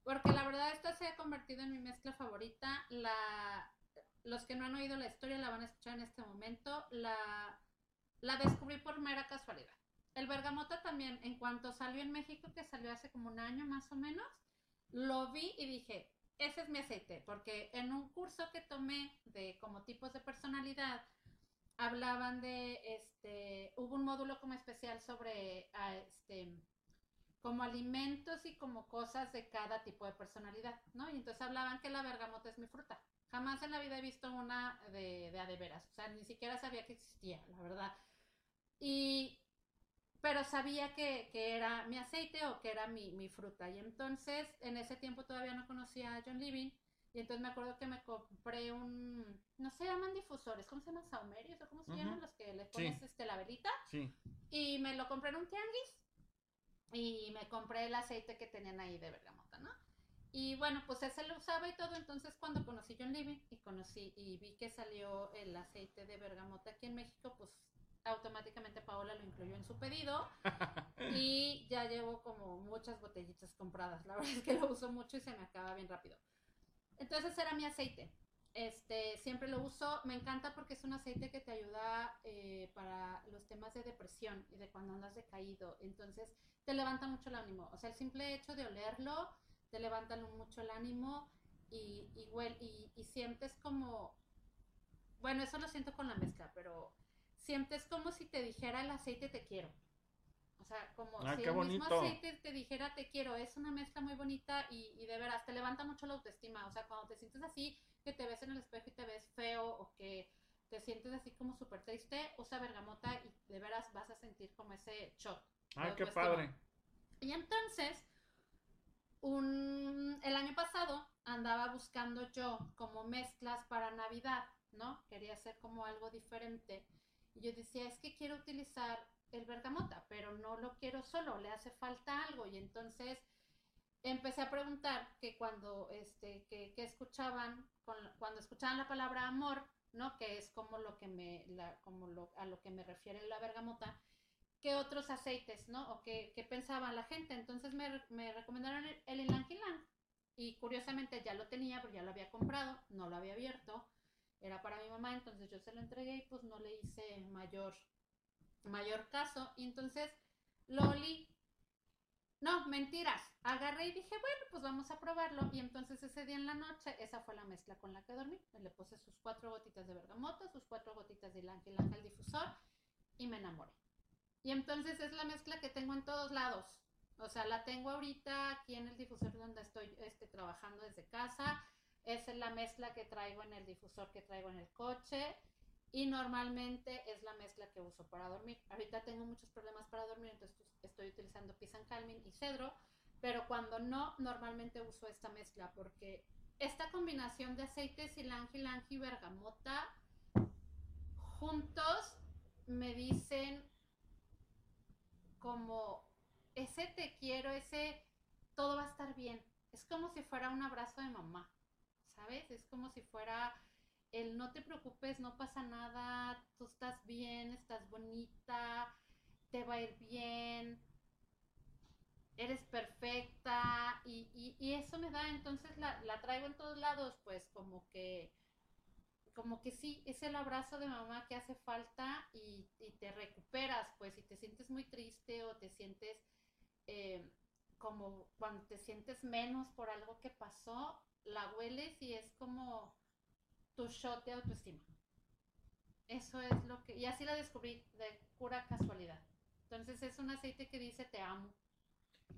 Porque la verdad, esta se ha convertido en mi mezcla favorita. La, los que no han oído la historia la van a escuchar en este momento. La, la descubrí por mera casualidad. El bergamota también, en cuanto salió en México, que salió hace como un año más o menos, lo vi y dije, ese es mi aceite. Porque en un curso que tomé de como tipos de personalidad, hablaban de, este, hubo un módulo como especial sobre, ah, este, como alimentos y como cosas de cada tipo de personalidad, ¿no? Y entonces hablaban que la bergamota es mi fruta. Jamás en la vida he visto una de, de adeveras, o sea, ni siquiera sabía que existía, la verdad. Y, pero sabía que, que era mi aceite o que era mi, mi, fruta. Y entonces, en ese tiempo todavía no conocía a John Living. Y entonces me acuerdo que me compré un, no se llaman difusores, ¿cómo se llaman? Saumerios o cómo se llaman los que le pones este, la velita. Sí. Y me lo compré en un tianguis y me compré el aceite que tenían ahí de bergamota, ¿no? Y bueno, pues ese lo usaba y todo, entonces cuando conocí John Living y conocí y vi que salió el aceite de bergamota aquí en México, pues automáticamente Paola lo incluyó en su pedido y ya llevo como muchas botellitas compradas. La verdad es que lo uso mucho y se me acaba bien rápido. Entonces era mi aceite. Este, siempre lo uso, me encanta porque es un aceite que te ayuda eh, para los temas de depresión y de cuando andas decaído. Entonces te levanta mucho el ánimo. O sea, el simple hecho de olerlo te levanta mucho el ánimo y, y, y, y sientes como, bueno, eso lo siento con la mezcla, pero sientes como si te dijera el aceite te quiero. O sea, como Ah, si el mismo aceite te dijera te quiero. Es una mezcla muy bonita y, y de veras te levanta mucho la autoestima. O sea, cuando te sientes así, que te ves en el espejo y te ves feo o que te sientes así como súper triste, usa bergamota y de veras vas a sentir como ese shot. Ay, qué padre. Y entonces, un, el año pasado andaba buscando yo como mezclas para Navidad, ¿no? Quería hacer como algo diferente. Y yo decía, es que quiero utilizar el bergamota, pero no lo quiero solo, le hace falta algo. Y entonces empecé a preguntar que cuando, este, que, que escuchaban, cuando escuchaban la palabra amor, ¿no? Que es como lo que me, la, como lo, a lo que me refiere la bergamota, qué otros aceites, ¿no? O qué, qué pensaba la gente. Entonces me, me recomendaron el, el ylang. Y curiosamente ya lo tenía, pero ya lo había comprado, no lo había abierto. Era para mi mamá, entonces yo se lo entregué y pues no le hice mayor, mayor caso. Y entonces lo olí. No, mentiras. Agarré y dije, bueno, pues vamos a probarlo. Y entonces ese día en la noche, esa fue la mezcla con la que dormí. Le puse sus cuatro gotitas de bergamota, sus cuatro gotitas de ylang ylang al difusor y me enamoré. Y entonces es la mezcla que tengo en todos lados. O sea, la tengo ahorita aquí en el difusor donde estoy este, trabajando desde casa. Es la mezcla que traigo en el difusor que traigo en el coche. Y normalmente es la mezcla que uso para dormir. Ahorita tengo muchos problemas para dormir, entonces pues, estoy utilizando Pisan Calming y Cedro. Pero cuando no, normalmente uso esta mezcla porque esta combinación de aceites ylang ylang y bergamota juntos me dicen como ese te quiero, ese todo va a estar bien. Es como si fuera un abrazo de mamá, ¿sabes? Es como si fuera el no te preocupes, no pasa nada, tú estás bien, estás bonita, te va a ir bien, eres perfecta y, y- eso me da, entonces la, la traigo en todos lados, pues como que como que sí, es el abrazo de mamá que hace falta y, y te recuperas, pues, si te sientes muy triste o te sientes eh, como cuando te sientes menos por algo que pasó, la hueles y es como tu shot de autoestima. Eso es lo que, y así la descubrí de pura casualidad. Entonces es un aceite que dice te amo,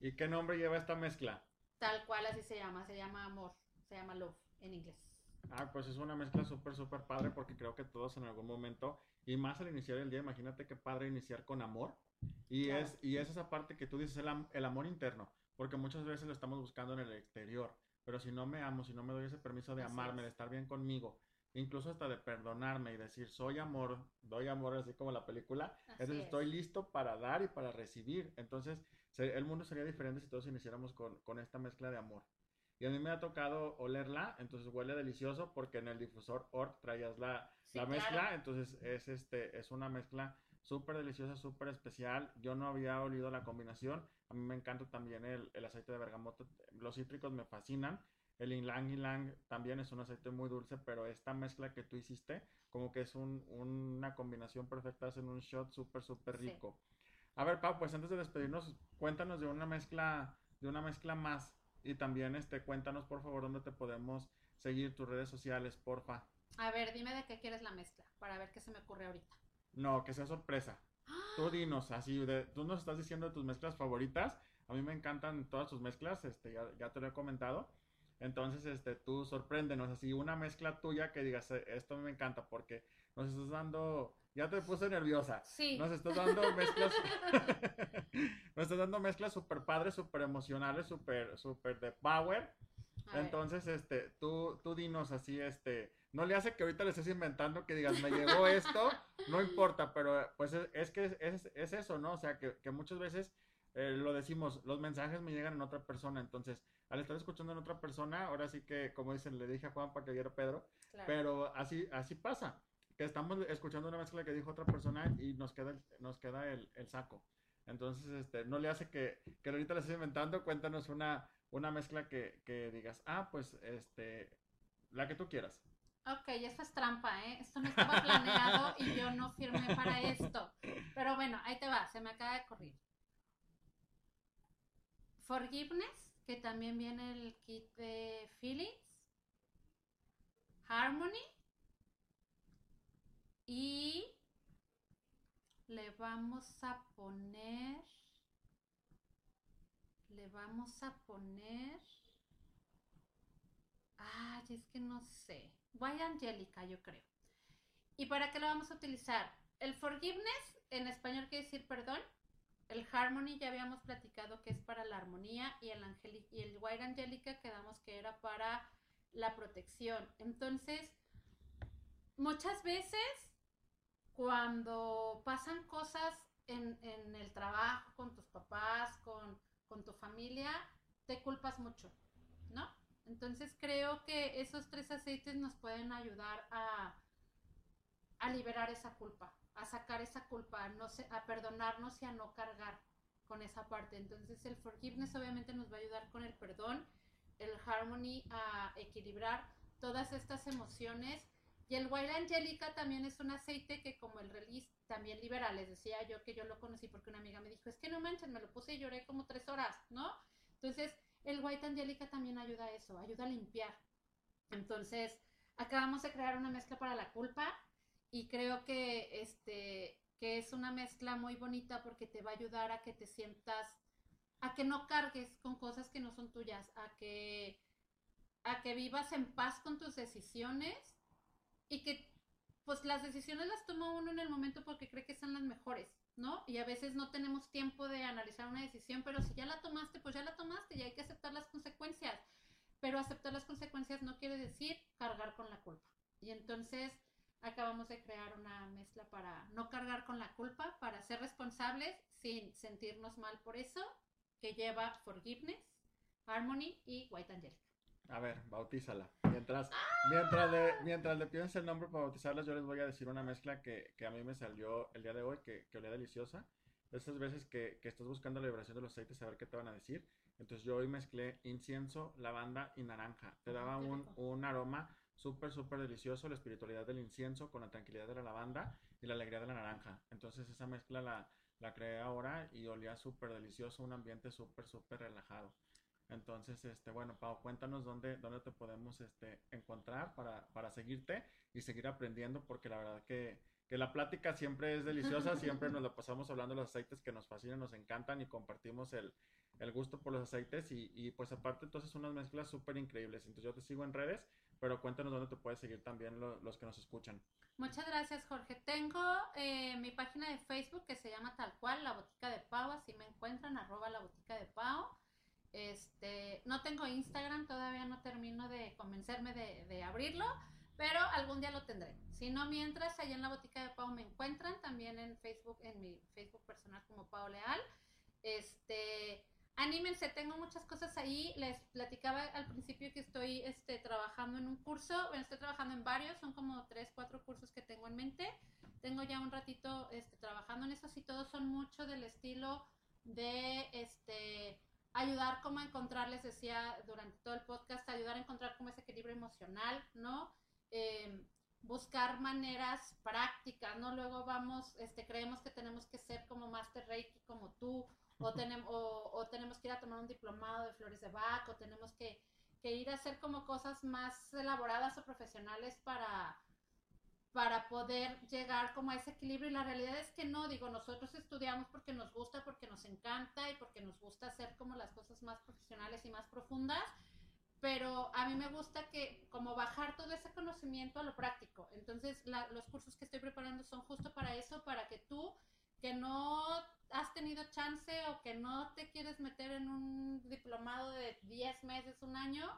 ¿Y qué nombre lleva esta mezcla? tal cual así se llama, se llama amor, se llama love en inglés. Ah, pues es una mezcla súper, súper padre porque creo que todos en algún momento, y más al iniciar el día, imagínate qué padre iniciar con amor. Y, Claro. es, y es esa parte que tú dices, el, am- el amor interno, porque muchas veces lo estamos buscando en el exterior. Pero si no me amo, si no me doy ese permiso de Así amarme, es. de estar bien conmigo, incluso hasta de perdonarme y decir, soy amor, doy amor, así como la película, entonces es. estoy listo para dar y para recibir. Entonces, el mundo sería diferente si todos iniciáramos con, con esta mezcla de amor. Y a mí me ha tocado olerla, entonces huele delicioso porque en el difusor Ort traías la, Sí, la mezcla, claro. entonces es, este, es una mezcla súper deliciosa, súper especial. Yo no había olido la combinación. A mí me encanta también el, el aceite de bergamota. Los cítricos me fascinan. El ylang ylang también es un aceite muy dulce, pero esta mezcla que tú hiciste, como que es un- una combinación perfecta, hacen un shot súper, súper Sí. rico. A ver, Pau, pues antes de despedirnos, cuéntanos de una mezcla, de una mezcla más. Y también este, cuéntanos, por favor, dónde te podemos seguir tus redes sociales, porfa. A ver, dime de qué quieres la mezcla, para ver qué se me ocurre ahorita. No, que sea sorpresa. Tú dinos, así, de, tú nos estás diciendo de tus mezclas favoritas. A mí me encantan todas tus mezclas, este, ya, ya te lo he comentado. Entonces, este, tú sorpréndenos, así, una mezcla tuya que digas, "Eh, esto me encanta, porque nos estás dando, ya te puse nerviosa. Sí. Nos estás dando mezclas, nos estás dando mezclas súper padres, súper emocionales, súper, súper de power. A ver. Entonces, este, tú, tú dinos así, este, no le hace que ahorita le estés inventando que digas, me llegó esto, no importa, pero pues es, es que es, es, es eso, ¿no? O sea, que, que muchas veces eh, lo decimos, los mensajes me llegan en otra persona, entonces, al estar escuchando en otra persona, ahora sí que, como dicen, le dije a Juan para que diera Pedro, Claro. pero así, así pasa, que estamos escuchando una mezcla que dijo otra persona y nos queda, nos queda el, el saco. Entonces, este, no le hace que, que ahorita le estés inventando, cuéntanos una, una mezcla que, que digas, ah, pues, este, la que tú quieras. Ok, eso es trampa, ¿eh? Esto no estaba planeado y yo no firmé para esto. Pero bueno, ahí te va, se me acaba de correr. Forgiveness, que también viene el kit de Feelings. Harmony. Y le vamos a poner. Le vamos a poner. Ay, es que no sé. White Angelica, yo creo. ¿Y para qué lo vamos a utilizar? El forgiveness en español quiere decir perdón. El harmony ya habíamos platicado que es para la armonía y el, angeli- y el white angelica quedamos que era para la protección. Entonces, muchas veces cuando pasan cosas en, en el trabajo, con tus papás, con, tu familia, te culpas mucho, ¿no? Entonces creo que esos tres aceites nos pueden ayudar a, liberar esa culpa, a sacar esa culpa, a, a perdonarnos y a no cargar con esa parte. Entonces el forgiveness obviamente nos va a ayudar con el perdón, el harmony a equilibrar todas estas emociones. Y el White Angelica también es un aceite que como el release también libera. Les decía yo que yo lo conocí porque una amiga me dijo, es que no manches, me lo puse y lloré como tres horas, ¿no? Entonces el White Angelica también ayuda a eso, ayuda a limpiar. Entonces, acabamos de crear una mezcla para la culpa y creo que este que es una mezcla muy bonita porque te va a ayudar a que te sientas a que no cargues con cosas que no son tuyas, a que a que vivas en paz con tus decisiones y que pues las decisiones las toma uno en el momento porque cree que son las mejores, ¿no? Y a veces no tenemos tiempo de analizar una decisión, pero si ya la tomaste, pues ya la tomaste y hay que aceptar las consecuencias. Pero aceptar las consecuencias no quiere decir cargar con la culpa. Y entonces acabamos de crear una mezcla para no cargar con la culpa, para ser responsables sin sentirnos mal por eso, que lleva forgiveness, harmony y white angelic. A ver, bautízala. Mientras, mientras, le, mientras le pides el nombre para bautizarlas, yo les voy a decir una mezcla que, que a mí me salió el día de hoy, que, que olía deliciosa. De esas veces que, que estás buscando la vibración de los aceites, a ver qué te van a decir. Entonces yo hoy mezclé incienso, lavanda y naranja. Te daba un, un aroma súper, súper delicioso, la espiritualidad del incienso con la tranquilidad de la lavanda y la alegría de la naranja. Entonces esa mezcla la, la creé ahora y olía súper delicioso, un ambiente súper, súper relajado. Entonces, este, bueno, Pau, cuéntanos dónde, dónde te podemos este, encontrar para, para seguirte y seguir aprendiendo, porque la verdad que, que la plática siempre es deliciosa, siempre nos la pasamos hablando de los aceites que nos fascinan, nos encantan y compartimos el, el gusto por los aceites y, y pues aparte entonces unas mezclas súper increíbles. Entonces yo te sigo en redes, pero cuéntanos dónde te puedes seguir también lo- los que nos escuchan. Muchas gracias, Jorge. Tengo eh, mi página de Facebook que se llama tal cual, La Botica de Pau, así me encuentran, arroba La Botica de Pau. Este, no tengo Instagram, todavía no termino de convencerme de, abrirlo, pero algún día lo tendré. Si no, mientras, allá en La Botica de Pau me encuentran, también en Facebook, en mi Facebook personal como Pau Leal. Este, anímense, tengo muchas cosas ahí. Les platicaba al principio que estoy este, trabajando en un curso. Bueno, estoy trabajando en varios, son como tres, cuatro cursos que tengo en mente. Tengo ya un ratito este, trabajando en eso, y todos son mucho del estilo de este ayudar como a encontrar, les decía durante todo el podcast, ayudar a encontrar como ese equilibrio emocional, ¿no? Eh, buscar maneras prácticas, ¿no? Luego vamos, este, creemos que tenemos que ser como Master Reiki como tú, o, tenemos, o, o tenemos que ir a tomar un diplomado de flores de Bach, o tenemos que, que ir a hacer como cosas más elaboradas o profesionales para, para poder llegar como a ese equilibrio. Y la realidad es que no, digo, nosotros estudiamos porque nos gusta, porque nos encanta y porque nos gusta hacer como las cosas más profesionales y más profundas. Pero a mí me gusta que como bajar todo ese conocimiento a lo práctico. Entonces los cursos que estoy preparando son justo para eso, para que tú que no has tenido chance o que no te quieres meter en un diplomado de 10 meses, un año,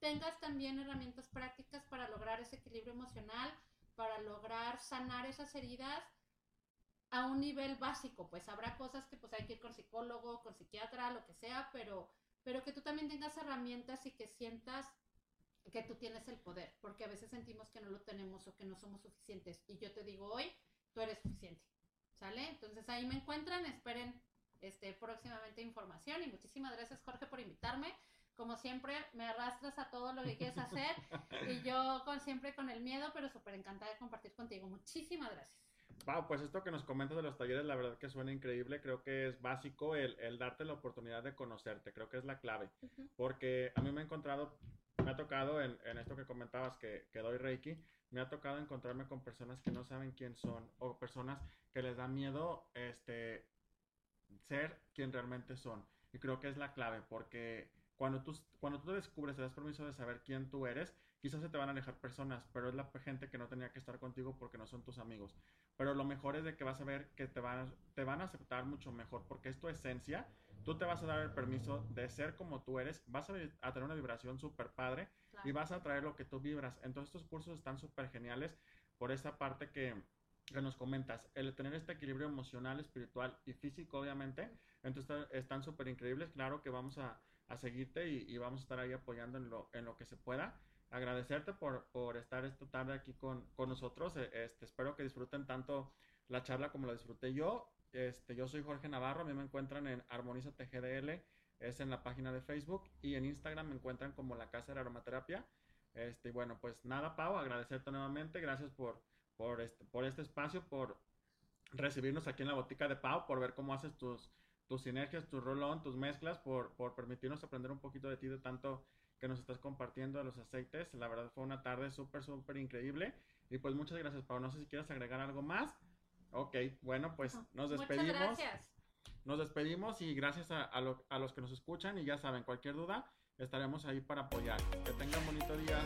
tengas también herramientas prácticas para lograr ese equilibrio emocional, para lograr sanar esas heridas a un nivel básico. Pues habrá cosas que pues hay que ir con psicólogo, con psiquiatra, lo que sea, pero, pero que tú también tengas herramientas y que sientas que tú tienes el poder, porque a veces sentimos que no lo tenemos o que no somos suficientes. Y yo te digo hoy, tú eres suficiente. ¿Sale? Entonces ahí me encuentran, esperen este, próximamente información y muchísimas gracias Jorge por invitarme. Como siempre, me arrastras a todo lo que quieres hacer y yo con siempre con el miedo, pero súper encantada de compartir contigo. Muchísimas gracias. Wow, pues esto que nos comentas de los talleres, la verdad que suena increíble. Creo que es básico el, el darte la oportunidad de conocerte. Creo que es la clave. Porque a mí me he encontrado, me ha tocado en, en esto que comentabas que, que doy Reiki, me ha tocado encontrarme con personas que no saben quién son o personas que les da miedo este, ser quien realmente son. Y creo que es la clave porque cuando tú, cuando tú descubres, te das permiso de saber quién tú eres, quizás se te van a alejar personas, pero es la gente que no tenía que estar contigo porque no son tus amigos. Pero lo mejor es de que vas a ver que te van, te van a aceptar mucho mejor porque es tu esencia. Tú te vas a dar el permiso de ser como tú eres, vas a, a tener una vibración súper padre y vas a traer lo que tú vibras. Entonces estos cursos están súper geniales por esa parte que, que nos comentas, el tener este equilibrio emocional, espiritual y físico, obviamente, entonces están súper increíbles. Claro que vamos a, a seguirte y, y, vamos a estar ahí apoyando en lo, en lo que se pueda. Agradecerte por, por estar esta tarde aquí con, con nosotros. E, este, espero que disfruten tanto la charla como la disfruté yo. Este, yo soy Jorge Navarro, a mí me encuentran en Armonízate GDL, es en la página de Facebook y en Instagram me encuentran como la Casa de Aromaterapia. Este, bueno, pues nada, Pau, agradecerte nuevamente, gracias por, por, este, por este espacio, por recibirnos aquí en la botica de Pau, por ver cómo haces tus, tus sinergias, tu rolón, tus mezclas, por, por permitirnos aprender un poquito de ti, de tanto que nos estás compartiendo de los aceites. La verdad fue una tarde súper, súper increíble. Y pues muchas gracias, Pau. No sé si quieres agregar algo más. Ok, bueno, pues nos despedimos. Muchas gracias. Nos despedimos y gracias a, a, lo, a los que nos escuchan. Y ya saben, cualquier duda, estaremos ahí para apoyar. Que tengan bonito día.